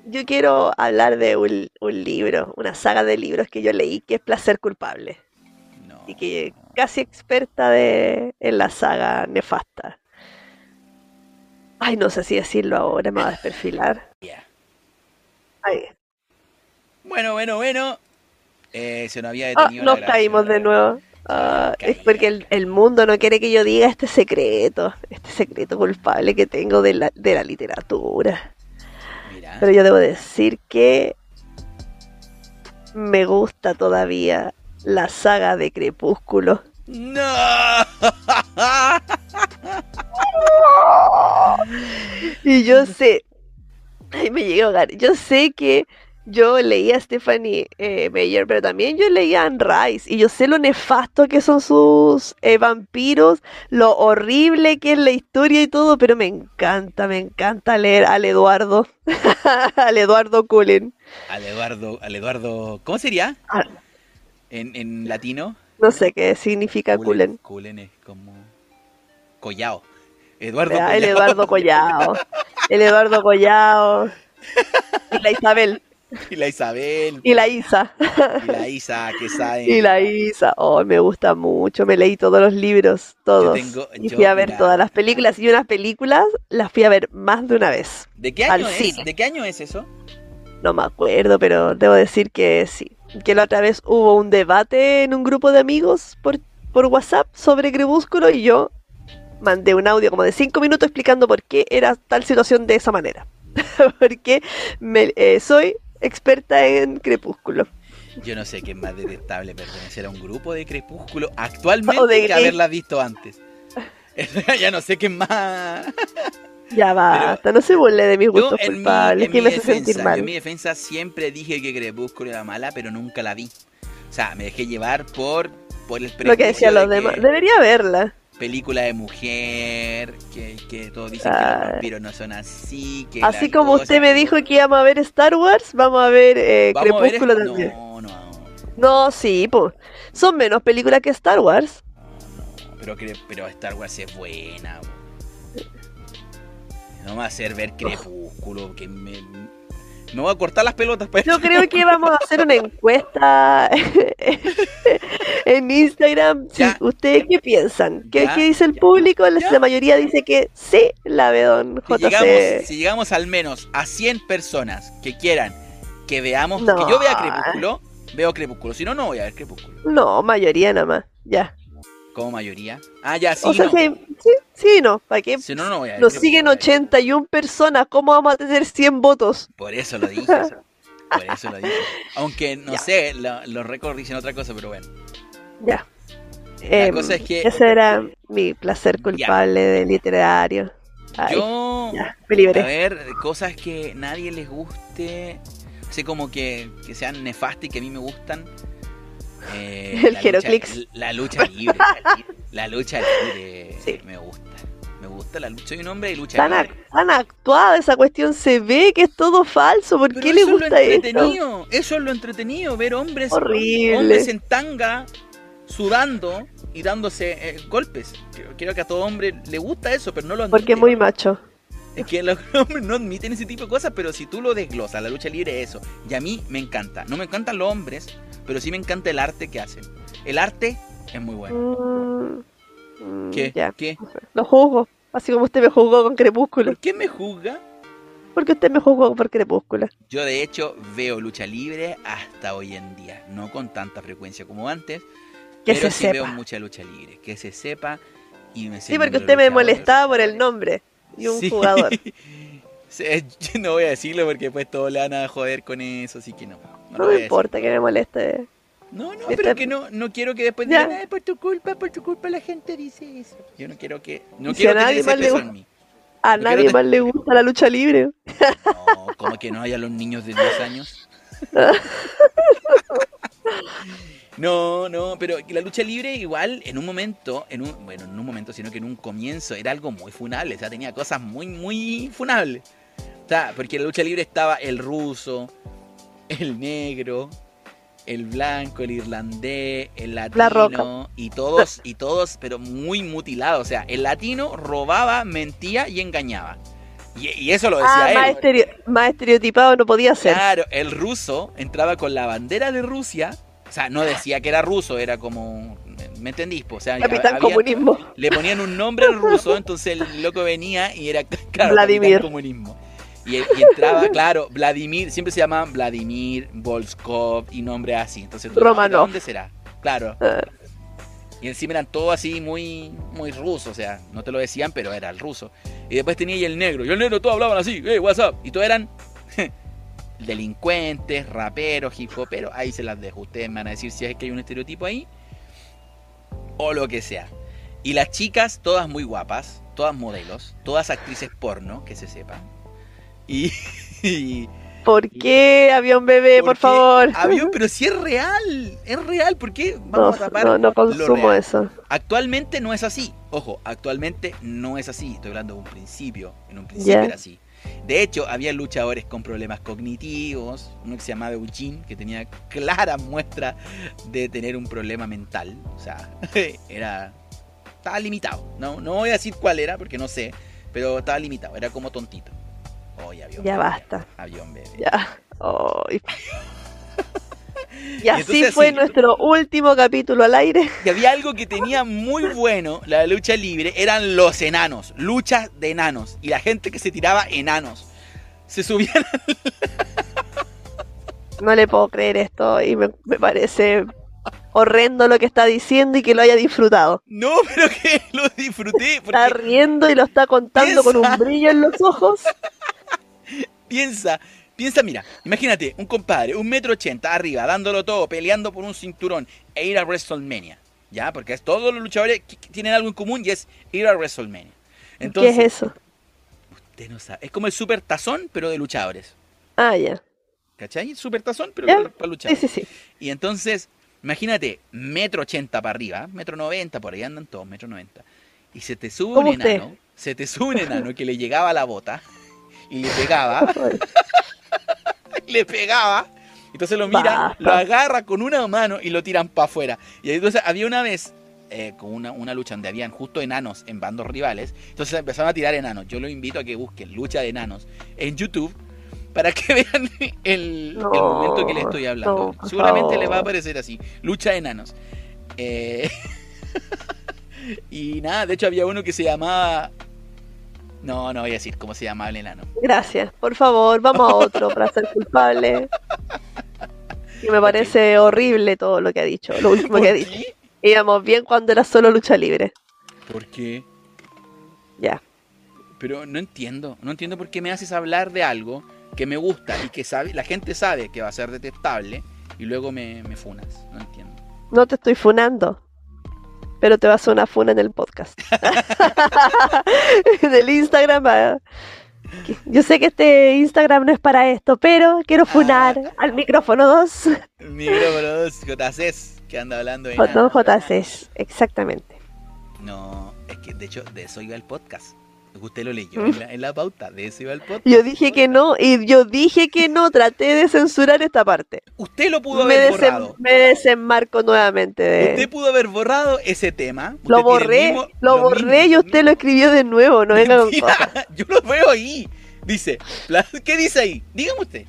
Yo quiero hablar de un, un libro, una saga de libros que yo leí que es Placer Culpable. No. Y que casi experta de, en la saga nefasta. Ay, no sé si decirlo ahora, me va a desperfilar. [LAUGHS] Ya. Ay, Bueno, bueno, bueno. Eh, se nos había Ah, detenido nos caímos de nuevo. Ah, es porque el, el mundo no quiere que yo diga este secreto, este secreto culpable que tengo de la, de la literatura. Mira. Pero yo debo decir que me gusta todavía la saga de Crepúsculo. ¡No! [LAUGHS] Y yo sé, ay, me llegué a ahogar. Yo sé que yo leía a Stephanie eh, Meyer, pero también yo leía a Anne Rice. Y yo sé lo nefasto que son sus eh, vampiros, lo horrible que es la historia y todo, pero me encanta, me encanta leer al Eduardo, [LAUGHS] al Eduardo Cullen. Al Eduardo, al Eduardo. ¿Cómo sería? Ah, En, en latino. No sé qué significa Cullen. Cullen es como. Collao. Eduardo Ah, Collao. el Eduardo Collao. El Eduardo Collao. [LAUGHS] Y la Isabel. [LAUGHS] Y la Isabel. Y la Isa. y la Isa, que [LAUGHS] sabe. Y la Isa. Oh, me gusta mucho. Me leí todos los libros, todos. tengo- y yo, fui a ver mira. todas las películas. Y unas películas las fui a ver más de una vez. ¿De qué año es? cine. ¿De qué año es eso? No me acuerdo, pero debo decir que sí. Que la otra vez hubo un debate en un grupo de amigos por, por WhatsApp sobre Crepúsculo y yo mandé un audio como de cinco minutos explicando por qué era tal situación de esa manera. [LAUGHS] Porque me, eh, soy experta en Crepúsculo. Yo no sé qué es más detestable pertenecer a un grupo de crepúsculo actualmente de que haberla visto antes. [LAUGHS] ya no sé qué es más. Ya basta, no se burle de mis Yo, gustos mi, culpables, en que mi me hace sentir yo mal. en mi defensa siempre dije que Crepúsculo era mala, pero nunca la vi. O sea, me dejé llevar por, por el Lo que decían de los demás. Debería verla. Película de mujer, que, que todos dicen que Ah. los vampiros no son así. Que Así como usted me dijo que íbamos a ver Star Wars, vamos a ver eh, Vamos a ver Crepúsculo también. No, no, no, No, sí, pues. Son menos películas que Star Wars. no, pero, cre- pero Star Wars es buena. bo. No me va a hacer ver Crepúsculo, que me, me voy a cortar las pelotas para Yo creo que vamos a hacer una encuesta [LAUGHS] en Instagram. Sí. ¿Ustedes qué piensan? ¿Qué, dice el público? La, mayoría dice que sí, la ve Don Si llegamos, si llegamos al menos a 100 personas que quieran que veamos, No. que yo vea Crepúsculo, veo Crepúsculo. Si no, no voy a ver Crepúsculo. No, mayoría nada más. Ya. Como mayoría. Ah, ya, sí, o sea, no. que, sí, sí, no. ¿Para qué? Si no, no voy a Nos siguen 81 personas. ¿Cómo vamos a tener 100 votos? Por eso lo dije. [LAUGHS] Por eso lo dije. Aunque, no Ya. sé, lo- los récords dicen otra cosa, pero bueno. Ya. La Em, cosa es que Ese era mi placer culpable de literario. Ay, yo... ya, me A liberé. ver, cosas que nadie les guste, así como que, que sean nefastas y que a mí me gustan. Eh, El la Heroclix. lucha- La lucha libre. la lucha libre Sí. me gusta. Me gusta la lucha. Soy un hombre de lucha Tan, libre. tan actuada esa cuestión, se ve que es todo falso. ¿Por Pero qué le eso gusta es lo esto? entretenido. Eso es lo entretenido, ver hombres, Horrible. hombres en tanga, sudando y dándose eh, golpes. Creo que a todo hombre le gusta eso, pero no lo admite. Porque es muy macho. Es que los [LAUGHS] hombres no admiten ese tipo de cosas, pero si tú lo desglosas, la lucha libre es eso. Y a mí me encanta. No me encantan los hombres, pero sí me encanta el arte que hacen. El arte es muy bueno. Mm, ¿Qué? Ya, ¿Qué? lo juzgo. Así como usted me juzgó con Crepúsculo. ¿Por qué me juzga? Porque usted me juzgó por Crepúsculo. Yo de hecho veo lucha libre hasta hoy en día. No con tanta frecuencia como antes, Que pero se sí veo sepa. mucha lucha libre. Que se sepa y me Sí, porque usted me molestaba por el nombre y un Sí. jugador. [LAUGHS] [LAUGHS] Yo no voy a decirlo porque después todos le van a joder con eso, así que no. No, me importa que me moleste. No, no, pero que no, no quiero que después digan, "Ay, por tu culpa, por tu culpa la gente dice eso. Yo no quiero que, no si quiero a que nadie más le en mí. A No nadie te- más le gusta la lucha libre. No, como que no haya los niños de 10 años. No, no, pero que la lucha libre igual en un momento, en un, bueno, en un momento, sino que en un comienzo era algo muy funable, o sea, tenía cosas muy, muy funables. O sea, porque en la lucha libre estaba el ruso, el negro, el blanco, el irlandés, el La latino, y todos, y todos, pero muy mutilados. O sea, el latino robaba, mentía y engañaba. Y, y eso lo decía Ah, él. más, estereo- más estereotipado no podía ser. Claro, el ruso entraba con la bandera de Rusia. O sea, no decía que era ruso, era como. ¿Me entendís? po? O sea, Capitán había- Comunismo. le ponían un nombre al ruso, [LAUGHS] entonces el loco venía y era [LAUGHS] claro, Vladimir. Capitán Comunismo. Y, y entraba, [LAUGHS] claro, Vladimir, siempre se llamaban Vladimir, Volskov y nombres así. Entonces, tú, Romanov. ¿dónde será? Claro. Ah, Y encima eran todos así muy, muy rusos, o sea, no te lo decían, pero era el ruso. Y después tenía y el negro, y el negro todos hablaban así, hey, what's up? Y todos eran [LAUGHS] delincuentes, raperos, hip hoperos, ahí se las dejo. Ustedes me van a decir si es que hay un estereotipo ahí, o lo que sea. Y las chicas, todas muy guapas, todas modelos, todas actrices porno, que se sepa. Y... [LAUGHS] y ¿Por qué había un bebé, por porque favor? había- [LAUGHS] pero si es real, es real, ¿por qué No, vamos a tapar no, no consumo eso. Actualmente no es así. Ojo, actualmente no es así. Estoy hablando de un principio. En un principio Ya. era así. De hecho, había luchadores con problemas cognitivos. Uno que se llamaba Eugene, que tenía clara muestra de tener un problema mental. O sea, [LAUGHS] era. Estaba limitado. No, no voy a decir cuál era porque no sé. Pero estaba limitado. Era como tontito. Oye, Ya bebé, basta. Un bebé. Ya. [LAUGHS] Y así entonces fue así- nuestro último capítulo al aire. Y había algo que tenía muy bueno la lucha libre, eran los enanos, luchas de enanos. Y la gente que se tiraba enanos. Se subían No le puedo creer esto y me, me parece horrendo lo que está diciendo y que lo haya disfrutado. No, pero que lo disfruté. Está riendo y lo está contando con un brillo en los ojos. Piensa, piensa, mira, imagínate, un compadre, un metro ochenta arriba, dándolo todo, peleando por un cinturón e ir a WrestleMania. ¿Ya? Porque es, todos los luchadores que- que tienen algo en común y es ir a WrestleMania. Entonces, ¿Qué es eso? Usted no sabe. Es como el super tazón, pero de luchadores. Ah, ya. ¿Cachai? Super tazón, pero para, para Sí, luchadores. sí, sí. Y entonces, imagínate, metro ochenta para arriba, metro noventa, por ahí andan todos, metro noventa. Y se te sube un usted. enano, se te sube un enano que le llegaba la bota y le pegaba, [LAUGHS] [LAUGHS] le pegaba. Entonces lo mira, Basta. lo agarra con una mano y lo tiran para afuera. Y entonces había una vez, eh, con una, una lucha donde habían justo enanos en bandos rivales. Entonces empezaron a tirar enanos. Yo los invito a que busquen lucha de enanos en YouTube para que [LAUGHS] vean el, el No, momento que les estoy hablando. no, Seguramente les va a aparecer así. Lucha de enanos. Eh, y nada, de hecho había uno que se llamaba... No, no voy a decir cómo se llamaba el enano. Gracias. Por favor, vamos a otro para ser culpable. Y me parece horrible todo lo que ha dicho, lo último que ha ¿Por dicho. qué? Íbamos bien cuando era solo lucha libre. ¿Por qué? Ya. Pero no entiendo, no entiendo por qué me haces hablar de algo que me gusta y que sabe, la gente sabe que va a ser detestable y luego me, me funas. No entiendo. No te estoy funando. Pero te vas a una funa en el podcast. [LAUGHS] en el Instagram. ah, Yo sé que este Instagram no es para esto, pero quiero funar al micrófono 2. Micrófono 2, JCs, que anda hablando de Don nada. JC, exactamente. No, es que de hecho de eso iba el podcast. Usted lo leyó en la, en la pauta, de eso iba el podcast. Yo dije que no, y yo dije que no, traté de censurar esta parte. Usted lo pudo Me, haber borrado. me desenmarco nuevamente de... Usted pudo haber borrado ese tema. Usted Lo borré, mismo- lo borré y usted lo escribió de nuevo, no Mentira, cosas. [LAUGHS] Yo lo veo ahí. Dice, ¿qué dice ahí? Dígame usted.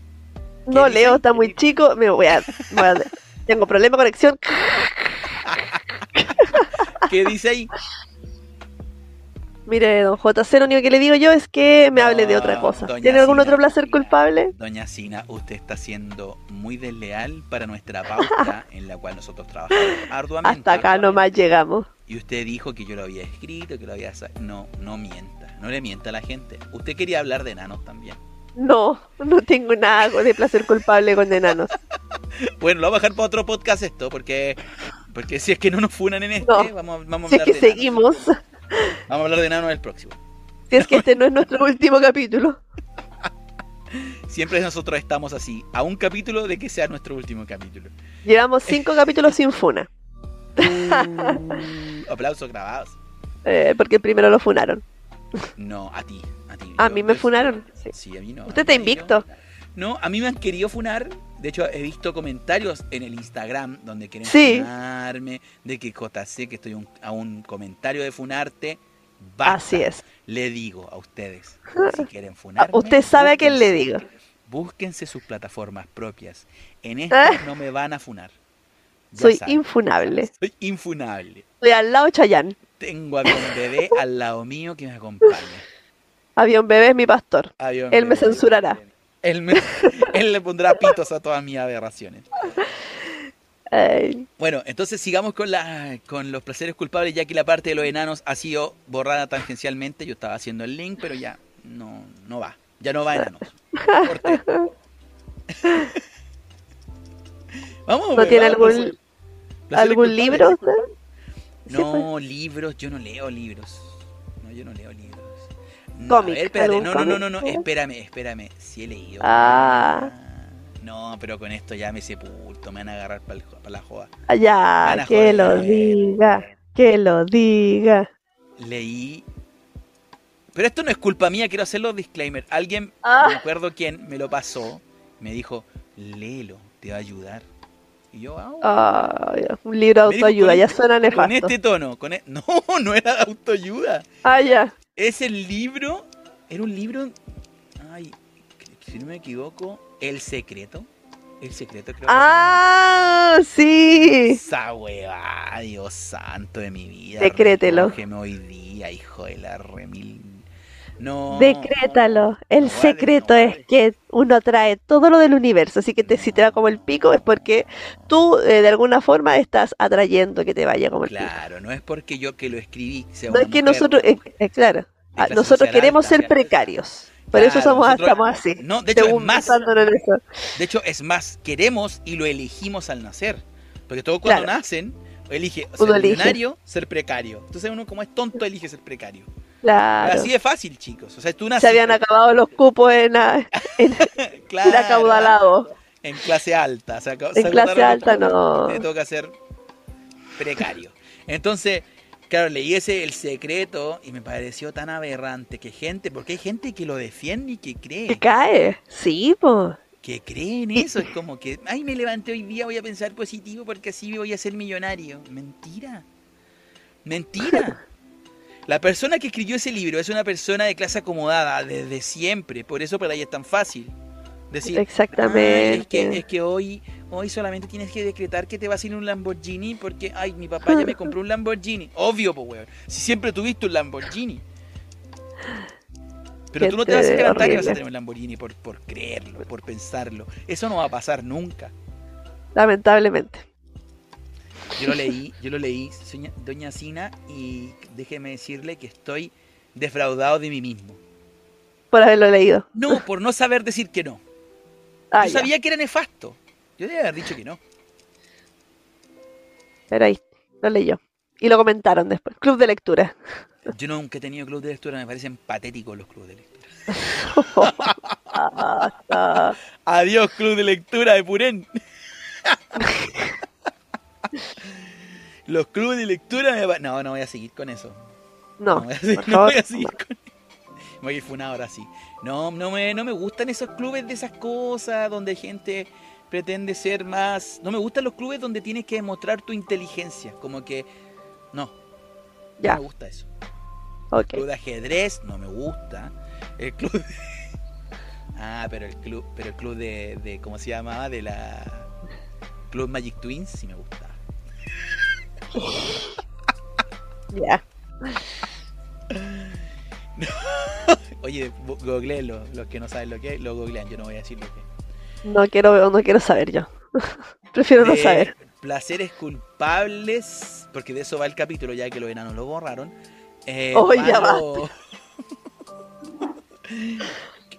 No leo, está muy chico, me voy a... voy a- [LAUGHS] tengo problema de conexión. ¿Qué dice ahí? Mire, don JC, lo único que le digo yo es que me hable de otra cosa. doña ¿Tiene algún Sina, otro placer culpable? Doña Sina, usted está siendo muy desleal para nuestra pauta [LAUGHS] en la cual nosotros trabajamos arduamente. Hasta acá nomás llegamos. Y usted dijo que yo lo había escrito, que lo había... No, no mienta, no le mienta a la gente. Usted quería hablar de enanos también. No, no tengo nada de placer culpable con enanos. [LAUGHS] Bueno, lo vamos a dejar para otro podcast esto, porque porque si es que no nos funan en este, No. vamos, vamos a Si es hablar que de enanos. [LAUGHS] Vamos a hablar de enanos en el próximo. si es que este no es nuestro último capítulo. [LAUGHS] Siempre nosotros estamos así, a un capítulo de que sea nuestro último capítulo. Llevamos cinco [LAUGHS] capítulos sin funa, Uh, aplausos grabados. eh, porque el primero lo funaron. No, a ti, a ti. A Yo- mí me funaron. sí. Sí, a mí no. Usted está invicto. No, a mí me han querido funar. De hecho, he visto comentarios en el Instagram donde quieren Sí. funarme, de que JC, que estoy un- a un comentario de funarte. Basta. Así es. Le digo a ustedes, [LAUGHS] si quieren funarme. Usted sabe a quién le digo. Búsquense sus plataformas propias. En estas [LAUGHS] no me van a funar. Ya. Soy saben, infunable. soy infunable. Estoy al lado de Chayán. Tengo a mi bebé al lado mío que me acompaña. [LAUGHS] Avión bebé es mi pastor. Avión Él me bebé. Él, me- [LAUGHS] él le pondrá pitos a todas mis aberraciones. Ay, Bueno, entonces sigamos con, la, con los placeres culpables, ya que la parte de los enanos ha sido borrada tangencialmente. Yo estaba haciendo el link, pero ya no, no va. Ya no va enanos. Corte. [LAUGHS] Vamos, ¿No tiene vamos, algún, algún libro? Sí, pues. No, libros, yo no leo libros. No, yo no leo libros. No, Cómic, ver, espérate, ¿algún no, no, no, no, no, espérame, espérame. Sí he leído. Ah. No, pero con esto ya me sepulto, me van a agarrar para la joda. Van Allá, a que joder. lo diga, que lo diga. Leí. Pero esto no es culpa mía, quiero hacerlo disclaimer. Alguien, Ah. no me acuerdo quién, me lo pasó. Me dijo, léelo, te va a ayudar. Y yo, ah, un libro de dijo autoayuda, con- ya suena con nefasto. este tono. Con e- [LAUGHS] No, no era autoayuda. Ah, ya. Es el libro. Era un libro. Ay, que- si no me equivoco. El secreto. El secreto creo que Ah, sí. Esa weá, Dios santo de mi vida. Decrételo. me hoy día, hijo de la remil. No. Decrétalo. El No, secreto vale, es que uno trae todo lo del universo, así que te, si te va como el pico es porque tú eh, de alguna forma estás atrayendo que te vaya como el pico. Claro, no es porque yo que lo escribí sea No una es que mujer. nosotros, eh, eh, claro, ah, nosotros queremos alta, ser claro. precarios. Por eso Claro, somos, nosotros- estamos así. No, de hecho, es más. De hecho, es más, queremos y lo elegimos al nacer. Porque todos cuando Claro. nacen, elige Uno ser elige. millonario, ser precario. Entonces uno como es tonto, elige ser precario. Claro. Así de fácil, chicos. O sea, tú Se habían acabado los cupos en, en [LAUGHS] claro, pura caudalado. En clase alta. En se clase alta no. Te toca ser precario. Entonces, claro, leí ese El Secreto y me pareció tan aberrante que gente, porque hay gente que lo defiende y que cree. ¿Te cae? Sí, pues. que creen eso, es como que, ay, me levanté hoy día, voy a pensar positivo porque así voy a ser millonario. Mentira. Mentira. [LAUGHS] La persona que escribió ese libro es una persona de clase acomodada desde siempre, por eso para ella es tan fácil. Decir, Exactamente. "Ay, es que, es que hoy, hoy solamente tienes que decretar que te va a salir un Lamborghini porque, ay, mi papá ya me compró un Lamborghini. Obvio, pues, weón. Si siempre tuviste un Lamborghini. Pero tú no te vas a Gente cantar que vas a tener un Lamborghini por, por creerlo, por pensarlo. Eso no va a pasar nunca. Lamentablemente. Yo lo leí, yo lo leí, doña Sina, y déjeme decirle que estoy defraudado de mí mismo. Por haberlo leído. No, por no saber decir que no. Ah, Yo ya. sabía que era nefasto. Yo debía haber dicho que no. Pero ahí, lo leyó. Y lo comentaron después. Club de lectura. Yo nunca he tenido club de lectura, me parecen patéticos los clubes de lectura. [LAUGHS] Adiós, club de lectura de Purén. [LAUGHS] los clubes de lectura me pa- No, no voy a seguir con eso. No, voy a seguir, por no voy a seguir [LAUGHS] con Me [LAUGHS] voy a ir funado ahora sí. No, no me, no me gustan esos clubes de esas cosas donde gente pretende ser más. No me gustan los clubes donde tienes que demostrar tu inteligencia. Como que. No, Ya, no me gusta eso. ok. club de ajedrez no me gusta. El club de... [LAUGHS] Ah, pero el club, pero el club de, de ¿cómo se llamaba? De la Club Magic Twins sí me gusta. [LAUGHS] Ya. [LAUGHS] Oye, googleenlo, los que no saben lo que es, lo googlean, yo no voy a decir lo que es. No quiero, no quiero saber yo. [LAUGHS] Prefiero no saber. Placeres culpables, porque de eso va el capítulo, ya que los enanos lo borraron. Eh, Oh, ya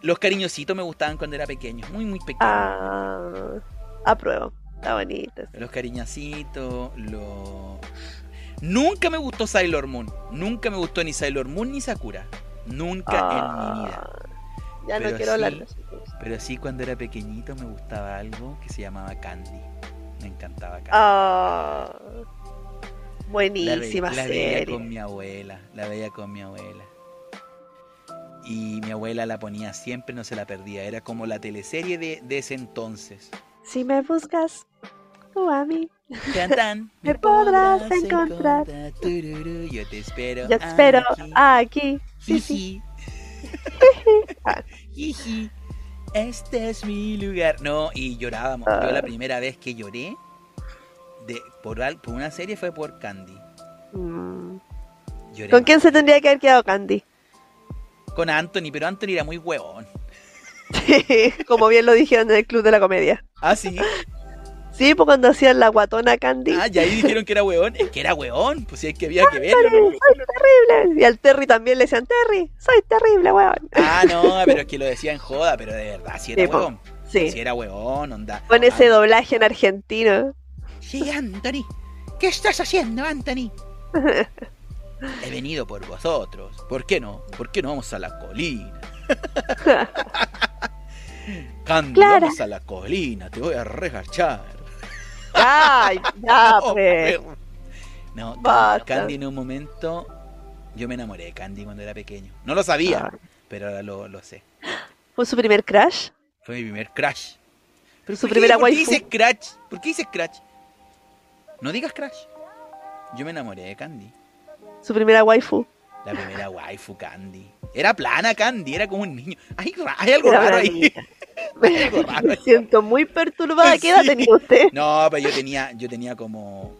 Los cariñositos me gustaban cuando era pequeño, muy, muy pequeño. Ah, apruebo. Está bonito. Los cariñositos, los... Nunca me gustó Sailor Moon. Nunca me gustó ni Sailor Moon ni Sakura. Nunca en mi vida. Ah, Ya no Pero quiero hablar de. Pero sí cuando era pequeñito me gustaba algo que se llamaba Candy. Me encantaba Candy. Ah, la, ve- buenísima la veía serie. con mi abuela. La veía con mi abuela. Y mi abuela la ponía siempre, no se la perdía. Era como la teleserie de, de ese entonces. Si me buscas, tú a mí. Tan, tan, [LAUGHS] Me podrás encontrar. yo te espero. Yo te espero aquí. aquí. Sí, sí. [LAUGHS] [LAUGHS] Jiji. Este es mi lugar. No, y llorábamos. Yo la Ah. primera vez que lloré de, por, una serie fue por Candy. Mm. ¿Con quién se tendría que haber quedado Candy? Con Anthony, pero Anthony era muy huevón. [LAUGHS] Como bien lo dijeron en el Club de la Comedia. Ah, sí. Sí, pues cuando hacían la guatona Candy. Ah, y ahí dijeron que era huevón. Es que era huevón. Pues sí, es que había que [LAUGHS] verlo. Soy terrible. Y al Terry también le decían, Terry, soy terrible, weón. Ah, no, [LAUGHS] pero es que lo decía en joda, pero de verdad, si era Sí, huevón. Sí, Si era huevón, onda. con ese Ah, doblaje en argentino. Sí, Anthony. ¿Qué estás haciendo, Anthony? He venido por vosotros. ¿Por qué no? ¿Por qué no vamos a la colina? [LAUGHS] Candy, Clara. vamos a la colina, te voy a regarchar. Ay, ya, [LAUGHS] Oh, pues. No, Basta. Candy en un momento. Yo me enamoré de Candy cuando era pequeño. No lo sabía, Ah. pero ahora lo, lo sé. ¿Fue su primer crush? Fue mi primer crush. ¿Pero Su primera ¿Por qué dices crush? ¿Por qué dices crush? No digas crush. Yo me enamoré de Candy. Su primera waifu. La primera waifu Candy. Era plana Candy, era como un niño. Hay, ra- hay algo Era raro ahí. niña. [LAUGHS] Algo raro. Me siento muy perturbada. ¿Qué edad tenía usted? No, pero yo tenía, yo tenía como,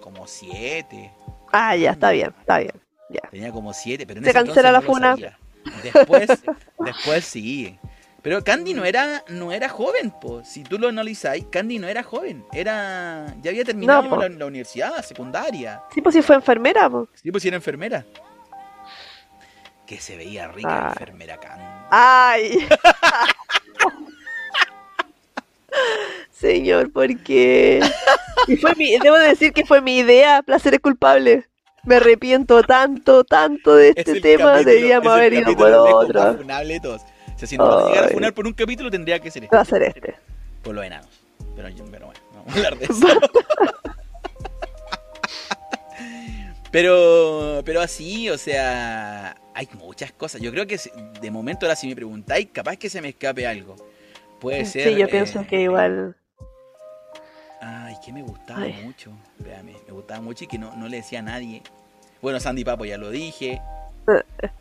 como siete. Ah, ya, está bien, está bien. Ya. Tenía como siete, pero en Se ese cancela la no funa. Después, [LAUGHS] después sí. Pero Candy no era, no era joven, po. Si tú lo analizáis, Candy no era joven. Era. Ya había terminado No, la, la universidad, secundaria. Sí, pues si fue enfermera, po. Sí, pues si era enfermera. Que se veía rica Ah. enfermera Candy. Ay. [LAUGHS] Señor, ¿por qué? Y fue mi, debo decir que fue mi idea, placer es culpable. Me arrepiento tanto, tanto de Es este tema, capítulo- deberíamos es haber ido por otro. funable de todos. O sea, si nos van a llegar a Ay. funar por un capítulo, tendría que ser este. Va a ser este. Por los enanos. Pero, pero bueno, no vamos a hablar de eso. [LAUGHS] pero, pero así, o sea, hay muchas cosas. Yo creo que de momento ahora si me preguntáis, capaz que se me escape algo. Puede ser. Sí, yo eh, pienso que igual. Ay, que me gustaba Ay. mucho. Espérame, me gustaba mucho y que no, no le decía a nadie. Bueno, Sandy Papo ya lo dije. [LAUGHS]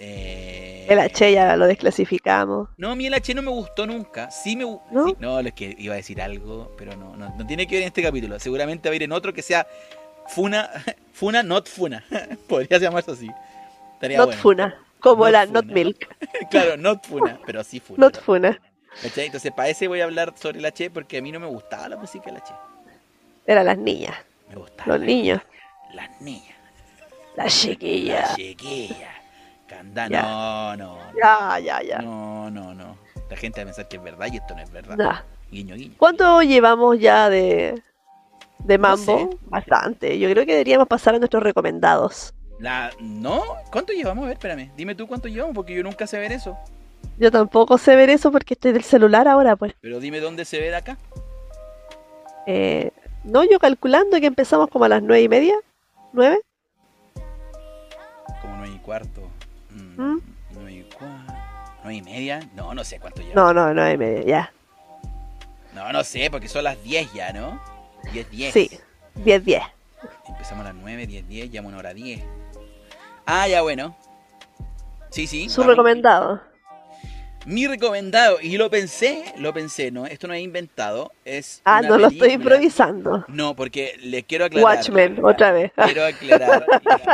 Eh, El H ya lo desclasificamos. No, a mí el H no me gustó nunca. Sí me ¿No? sí, no, es que iba a decir algo, pero no, no, no tiene que ver en este capítulo. Seguramente va a ir en otro que sea Funa, [LAUGHS] Funa, not Funa. [LAUGHS] Podría llamarse así. Estaría Not bueno. Funa. Como Not la Funa. Not Milk. [LAUGHS] Claro, not Funa, pero sí Funa. Not Funa. ¿Cachai? Entonces, para ese voy a hablar sobre el H porque a mí no me gustaba la música del H. Eran las niñas. Me gustaba. Los niños. Las niñas. Las chiquillas. La chiquilla. Canda, Ya. no, no. Ya, ya, ya. No, no, no. La gente va a pensar que es verdad y esto no es verdad. Nah. Guiño, guiño. ¿Cuánto llevamos ya de, de No mambo? sé. Bastante. Yo creo que deberíamos pasar a nuestros recomendados. La... ¿No? ¿Cuánto llevamos? A ver, espérame. Dime tú cuánto llevamos porque yo nunca sé ver eso. Yo tampoco sé ver eso porque estoy del celular ahora, pues. Pero dime dónde se ve de acá. Eh, no, yo calculando que empezamos como a las nueve y media. ¿Nueve? Como nueve y cuarto. Mm, ¿Mm? Nueve y cuarto. ¿Nueve y media? No, no sé cuánto llevamos. No, no, nueve y media, ya. No, no sé, porque son las 10 ya, ¿no? 10, 10. Sí, diez, diez. Empezamos a las 9, 10, 10, llamo una hora 10. Ah, ya bueno. Sí, sí. Su vamos. recomendado. Mi recomendado, y lo pensé, lo pensé, ¿no? Esto no he inventado, es. Ah, no lo estoy improvisando. No, porque les quiero aclarar. Watchmen, otra vez. [LAUGHS] Quiero aclarar,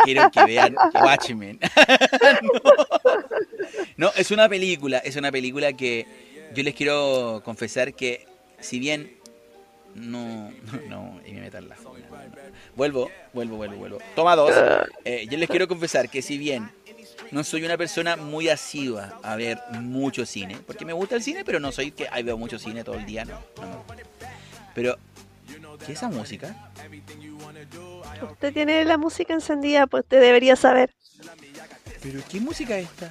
quiero que vean Watchmen. [LAUGHS] no. no, es una película, es una película que yo les quiero confesar que si bien no, no, y me metan la funa, no, no. Vuelvo, vuelvo, vuelvo, vuelvo. Toma dos. Eh, yo les quiero confesar que si bien no soy una persona muy asidua a ver mucho cine, porque me gusta el cine, pero no soy que ay, veo mucho cine todo el día, no, no, no. Pero, ¿qué es esa música? Usted tiene la música encendida, pues usted debería saber. ¿Pero qué música es esta?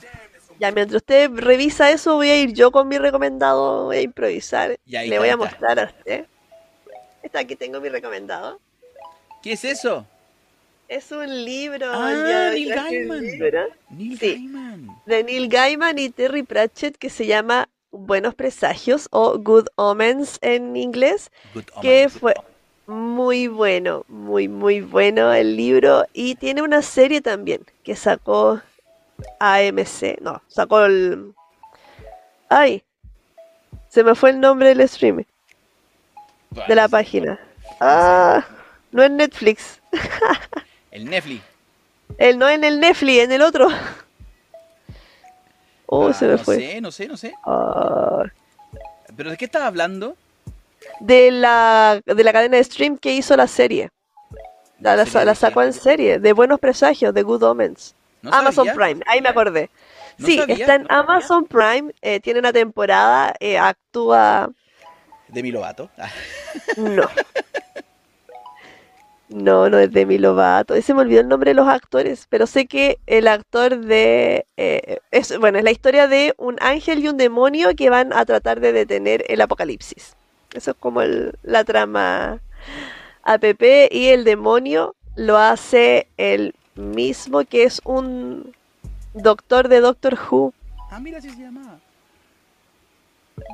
Ya, mientras usted revisa eso, voy a ir yo con mi recomendado, voy a improvisar. Ya, ahí Le voy a ahí mostrar a usted. Está aquí tengo mi recomendado. ¿Qué es eso? Es un libro. Ah, Neil Gaiman. libro, Neil Sí. Gaiman. De Neil Gaiman y Terry Pratchett que se llama Buenos Presagios o Good Omens en inglés. Good que Omens. fue muy bueno, muy, muy bueno el libro. Y tiene una serie también que sacó AMC. No, sacó el. Ay, se me fue el nombre del stream, de la página. Ah, no en Netflix. [LAUGHS] El Netflix. El, no en el Netflix, en el otro. Oh, Ah, se me no fue. sé, no sé, no sé. Ah, ¿Pero de qué estás hablando? de la, de la cadena de stream que hizo la serie. La, la- ¿Serie la de sacó en serie, de Buenos Presagios, de Good Omens. No Amazon sabía. Prime, ahí me acordé. Sí, sabía. está en Amazon Prime, eh, tiene una temporada, eh, actúa... De mi Lovato. Ah, No. No, no es Demi Lovato. Se me olvidó el nombre de los actores, pero sé que el actor de... eh, es, bueno, es la historia de un ángel y un demonio que van a tratar de detener el apocalipsis. Eso es como el- la trama APP y el demonio lo hace el mismo que es un doctor de Doctor Who. Ah, mira, así se llamaba.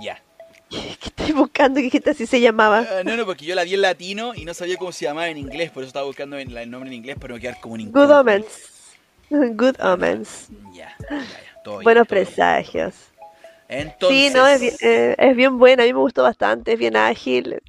Ya. [LAUGHS] ¿Qué estoy buscando? ¿Qué así se llamaba? Ah, no, no, porque yo la vi en latino y no sabía cómo se llamaba en inglés, por eso estaba buscando en la- el nombre en inglés para no quedar como en inglés. Good Omens. [LAUGHS] Good Omens. Ya, ya, ya. Todo bien, Buenos todo bien. presagios. Entonces, Sí, no, es bien, eh, es bien buena, a mí me gustó bastante, es bien ágil.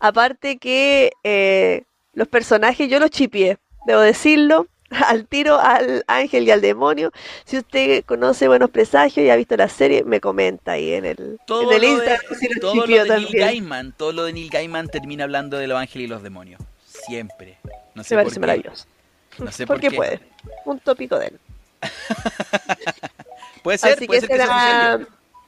Aparte que eh, los personajes yo los chipié, debo decirlo, [LAUGHS] al tiro al ángel y al demonio. Si usted conoce Buenos Presagios y ha visto la serie, me comenta ahí en el, todo en el de, Instagram si todo lo de Neil. Gaiman, todo lo de Neil Gaiman termina hablando de los ángeles y los demonios. Siempre. No sé Me por parece qué. maravilloso. No sé [LAUGHS] por Porque qué. puede. Un tópico de él. [LAUGHS] Puede ser, Así puede que ser ese que sea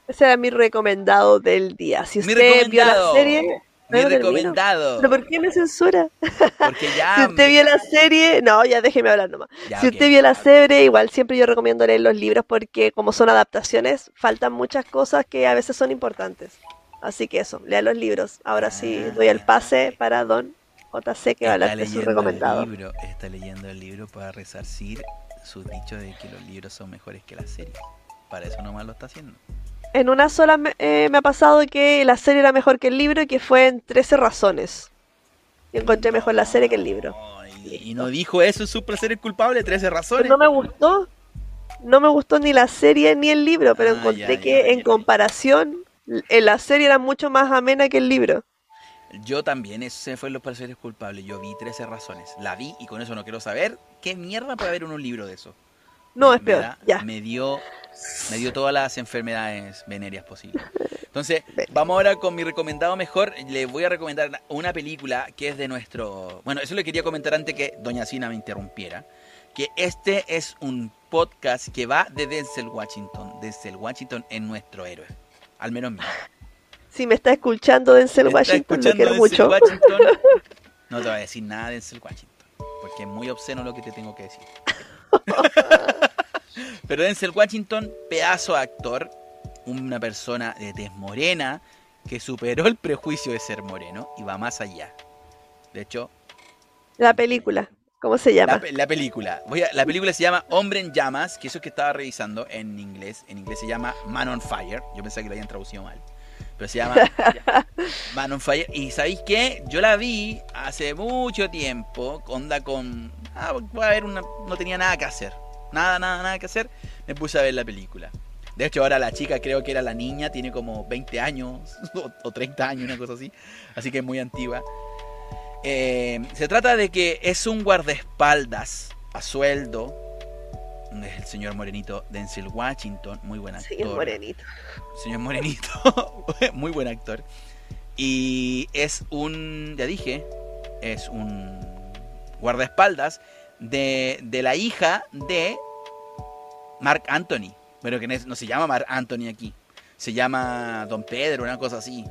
ese era mi recomendado del día. Si usted vio la serie, Mi no recomendado. ¿Pero por qué me censura? Porque [LAUGHS] ya. Si usted vio la serie, no, ya déjeme hablar nomás. Ya, si usted vio la serie, igual siempre yo recomiendo leer los libros porque como son adaptaciones, faltan muchas cosas que a veces son importantes. Así que eso, lea los libros. Ahora sí Ah, doy el pase para Don JC que va a hablar de su recomendado. el libro, está leyendo el libro para resarcir su dicho de que los libros son mejores que las series. Para eso nomás lo está haciendo. En una sola me, eh, me ha pasado que la serie era mejor que el libro y que fue en 13 razones. Yo encontré mejor la serie que el libro. Y, y no dijo eso en su placer culpable, 13 razones. No me gustó. No me gustó ni la serie ni el libro, pero Ah, encontré ya, que ya, en ya. comparación, en la serie era mucho más amena que el libro. Yo también, ese fue los placeres culpables. Yo vi 13 razones. La vi y con eso no quiero saber qué mierda puede haber en un libro de eso. No, Me- es me peor. da- Ya. Me dio, me dio todas las enfermedades venéreas posibles. [LAUGHS] Entonces, vamos ahora con mi recomendado mejor. Le voy a recomendar una película que es de nuestro... Bueno, eso le quería comentar antes que Doña Sina me interrumpiera. Que este es un podcast que va de Denzel Washington. Denzel Washington es nuestro héroe. Al menos mío. Si me está escuchando Denzel ¿Está Washington, escuchando quiero mucho. Washington? [LAUGHS] No te voy a decir nada de Denzel Washington, porque es muy obsceno lo que te tengo que decir. [LAUGHS] Pero Denzel Washington, pedazo de actor, una persona de tez morena que superó el prejuicio de ser moreno y va más allá. De hecho, La película, ¿cómo se la, llama? la película, voy a- la película se llama Hombre en Llamas, que eso que estaba revisando en inglés, en inglés se llama Man on Fire. Yo pensé que lo habían traducido mal, pero se llama [LAUGHS] Man on Fire. Y ¿sabéis qué? Yo la vi hace mucho tiempo, onda con... Ah, voy a ver una... No tenía nada que hacer. Nada, nada, nada que hacer. Me puse a ver la película. De hecho, ahora la chica, creo que era la niña, tiene como 20 años [LAUGHS] o, o 30 años, una cosa así. Así que es muy antigua. Eh, se trata de que es un guardaespaldas a sueldo. Es el señor Morenito Denzel Washington, muy buen actor. Es morenito. Señor Morenito, [LAUGHS] muy buen actor. Y es un, ya dije, es un guardaespaldas de, de la hija de Mark Anthony. Pero que no se llama Mark Anthony aquí. Se llama Don Pedro, una cosa así.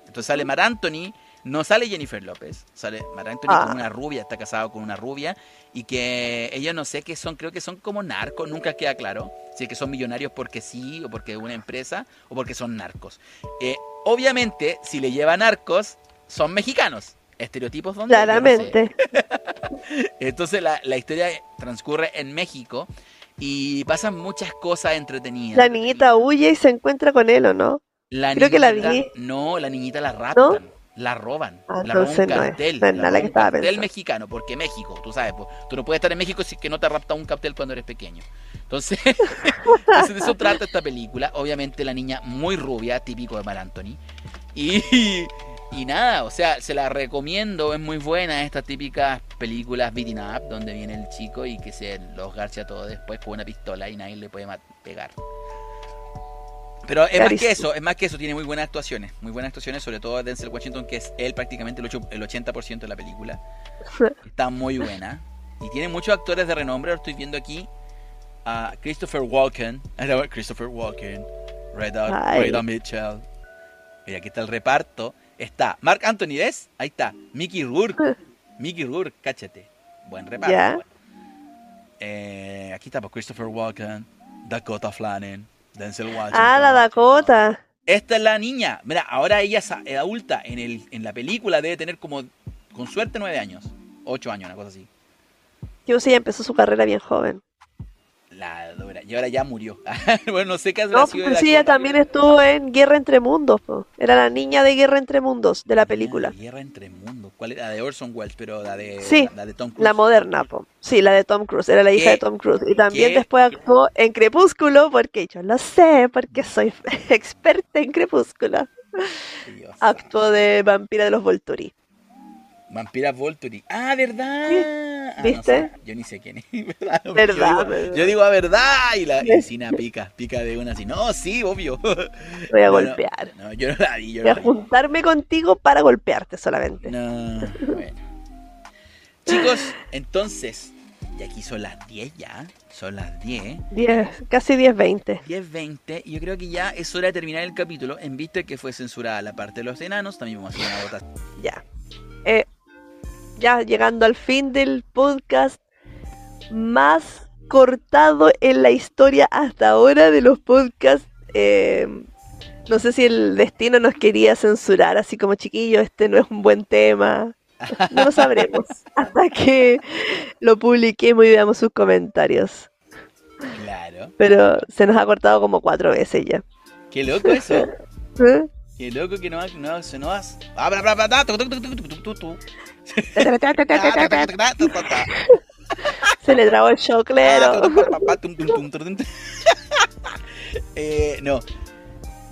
Entonces sale Mark Anthony, no sale Jennifer López. Sale Mark Anthony Ah. con una rubia, está casado con una rubia. Y que ellos no sé qué son, creo que son como narcos, nunca queda claro. Si es que son millonarios porque sí, o porque es una empresa, o porque son narcos. Eh, obviamente, si le lleva narcos, son mexicanos. Estereotipos donde. No sé. [LAUGHS] Entonces la, la historia transcurre en México y pasan muchas cosas entretenidas. La niñita huye y se encuentra con él, ¿o no? La creo que la niñita- vi. No, la niñita la raptan. La roban. Ah, la roban un no es- cartel. no es la que un cartel pensando. mexicano, porque México, tú sabes, pues, tú no puedes estar en México si es que no te rapta un cartel cuando eres pequeño. Entonces, [LAUGHS] entonces de eso trata esta película. Obviamente la niña muy rubia, típico de Mar Anthony. Y, y nada, o sea, se la recomiendo, es muy buena estas típicas películas beating up, donde viene el chico y que se los garcha todo después con una pistola y nadie le puede pegar. Pero es más que eso, es más que eso, tiene muy buenas actuaciones, muy buenas actuaciones, sobre todo Denzel Washington, que es él prácticamente el, el 80% de la película. [LAUGHS] Está muy buena. Y tiene muchos actores de renombre, lo estoy viendo aquí. A Christopher Walken, [LAUGHS] Christopher Walken, Reda. Reda Mitchell. Mira, aquí está el reparto. Está Mark Anthony, ¿ves? Ahí está. Mickey Rourke. [LAUGHS] Mickey Rourke, cáchate. Buen reparto. Eh, aquí está pues, Christopher Walken, Dakota Flannan, Denzel Washington. Ah, la Dakota. Esta es la niña. Mira, ahora ella es adulta. En, el, en la película debe tener como, con suerte, nueve años. Ocho años, una cosa así. Yo sí, empezó su carrera bien joven. La. Y ahora ya murió. [LAUGHS] bueno, no sé qué habrá No, sido pues sí, ella también estuvo en Guerra entre Mundos. po. Era la niña de Guerra entre Mundos de la película. Ah, Guerra entre mundos. ¿Cuál era? La de Orson Welles, pero la de, Sí, la de Tom Cruise. La moderna, po. sí, la de Tom Cruise, era la hija de Tom Cruise. Y también ¿Qué? después actuó en Crepúsculo, porque yo lo sé, porque soy [LAUGHS] experta en Crepúsculo. Dios. Actuó de vampira de los Volturi. Vampira Volturi. Ah, ¿verdad? Ah, no ¿Viste? sé. Yo ni sé quién es. [LAUGHS] ¿verdad? No, ¿Verdad? Yo digo, ¿verdad? yo digo a verdad y la y Sina pica, pica de una así. No, sí, obvio. Voy a [LAUGHS] No, no, golpear. No, yo no la vi, yo Voy no a la vi. juntarme contigo para golpearte solamente. No, [LAUGHS] bueno. Chicos, entonces, y aquí son las 10 ya. Son las 10. 10, casi 10, 20. 10.20 y yo creo que ya es hora de terminar el capítulo en vista de que fue censurada la parte de los enanos, también vamos a hacer una votación. Ya. Eh, ya llegando al fin del podcast más cortado en la historia hasta ahora de los podcasts. eh, no sé si el destino nos quería censurar, así como chiquillo, este no es un buen tema. [LAUGHS] No lo sabremos hasta que lo publiquemos y veamos sus comentarios. Claro. Pero se nos ha cortado como cuatro veces ya. Qué loco eso. [LAUGHS] ¿Eh? Qué loco que no, no, se no [LAUGHS] Se le trabó el choclero. eh, no.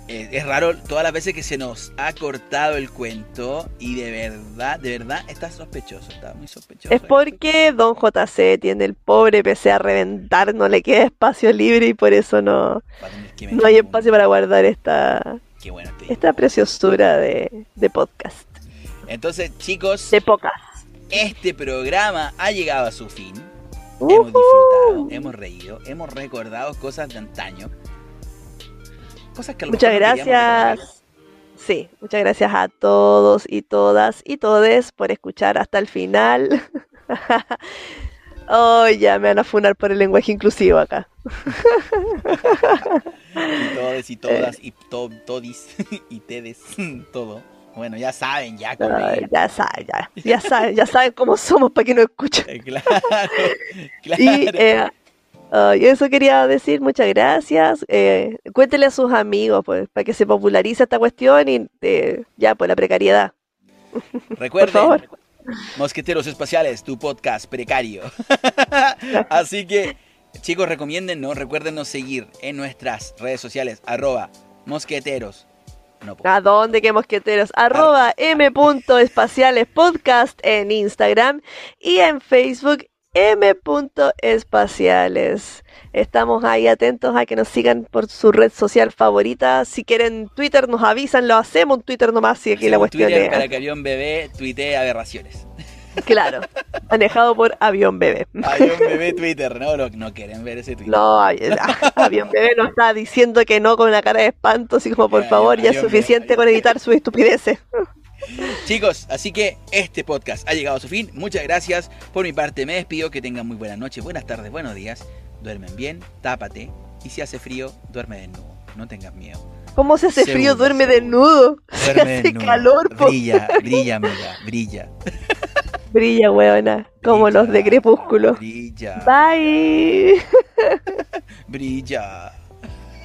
Eh, es raro todas las veces que se nos ha cortado el cuento y de verdad, de verdad está sospechoso, está muy sospechoso. Es porque Don JC tiene el pobre PC a reventar, no le queda espacio libre y por eso no, no hay espacio para guardar esta, esta preciosura de podcast. Entonces, chicos, De pocas. este programa ha llegado a su fin. Uh, Hemos disfrutado, hemos reído, hemos recordado cosas de antaño. Cosas que a lo Muchas mejor no gracias. Sí, muchas gracias a todos y todas y todes por escuchar hasta el final. [LAUGHS] Oh, ya me van a funar por el lenguaje inclusivo acá. [LAUGHS] Y todos y todas y to- todis [LAUGHS] y tedes, todo. Bueno, ya saben, ya Ay, ya saben, ya, ya saben, ya saben cómo somos para que nos escuchen. [LAUGHS] Claro, [LAUGHS] claro. Y eh, y eso quería decir, muchas gracias. Eh, cuéntele a sus amigos, pues, para que se popularice esta cuestión y eh, ya, pues la precariedad. [LAUGHS] Recuerden, favor. Mosqueteros Espaciales, tu podcast precario. Así que, chicos, recomiéndennos, recuérdenos seguir en nuestras redes sociales, arroba mosqueteros. No, ¿A dónde que mosqueteros? Arroba m.espaciales podcast en Instagram y en Facebook m.espaciales. Estamos ahí atentos a que nos sigan por su red social favorita. Si quieren Twitter, nos avisan, lo hacemos un Twitter nomás. Si aquí la hacemos cuestión Twitter es. Bebé aberraciones. [LAUGHS] Claro, manejado por Avión Bebé. Avión [LAUGHS] Bebé Twitter, no, no, no quieren ver ese Twitter. No, ah, Avión Bebé nos está diciendo que no con una cara de espanto, así como por favor, ya es suficiente con editar sus estupideces. [LAUGHS] Chicos, así que este podcast ha llegado a su fin. Muchas gracias. Por mi parte me despido. Que tengan muy buenas noches, buenas tardes, buenos días. Duermen bien, tápate. Y si hace frío, duerme desnudo. No tengas miedo. ¿Cómo se hace frío? Duerme desnudo. Se Duerme hace desnudo. calor. Brilla, brilla, amiga, brilla. Brilla, weona, como Brilla, los de Crepúsculo. Brilla, Bye. [LAUGHS] brilla.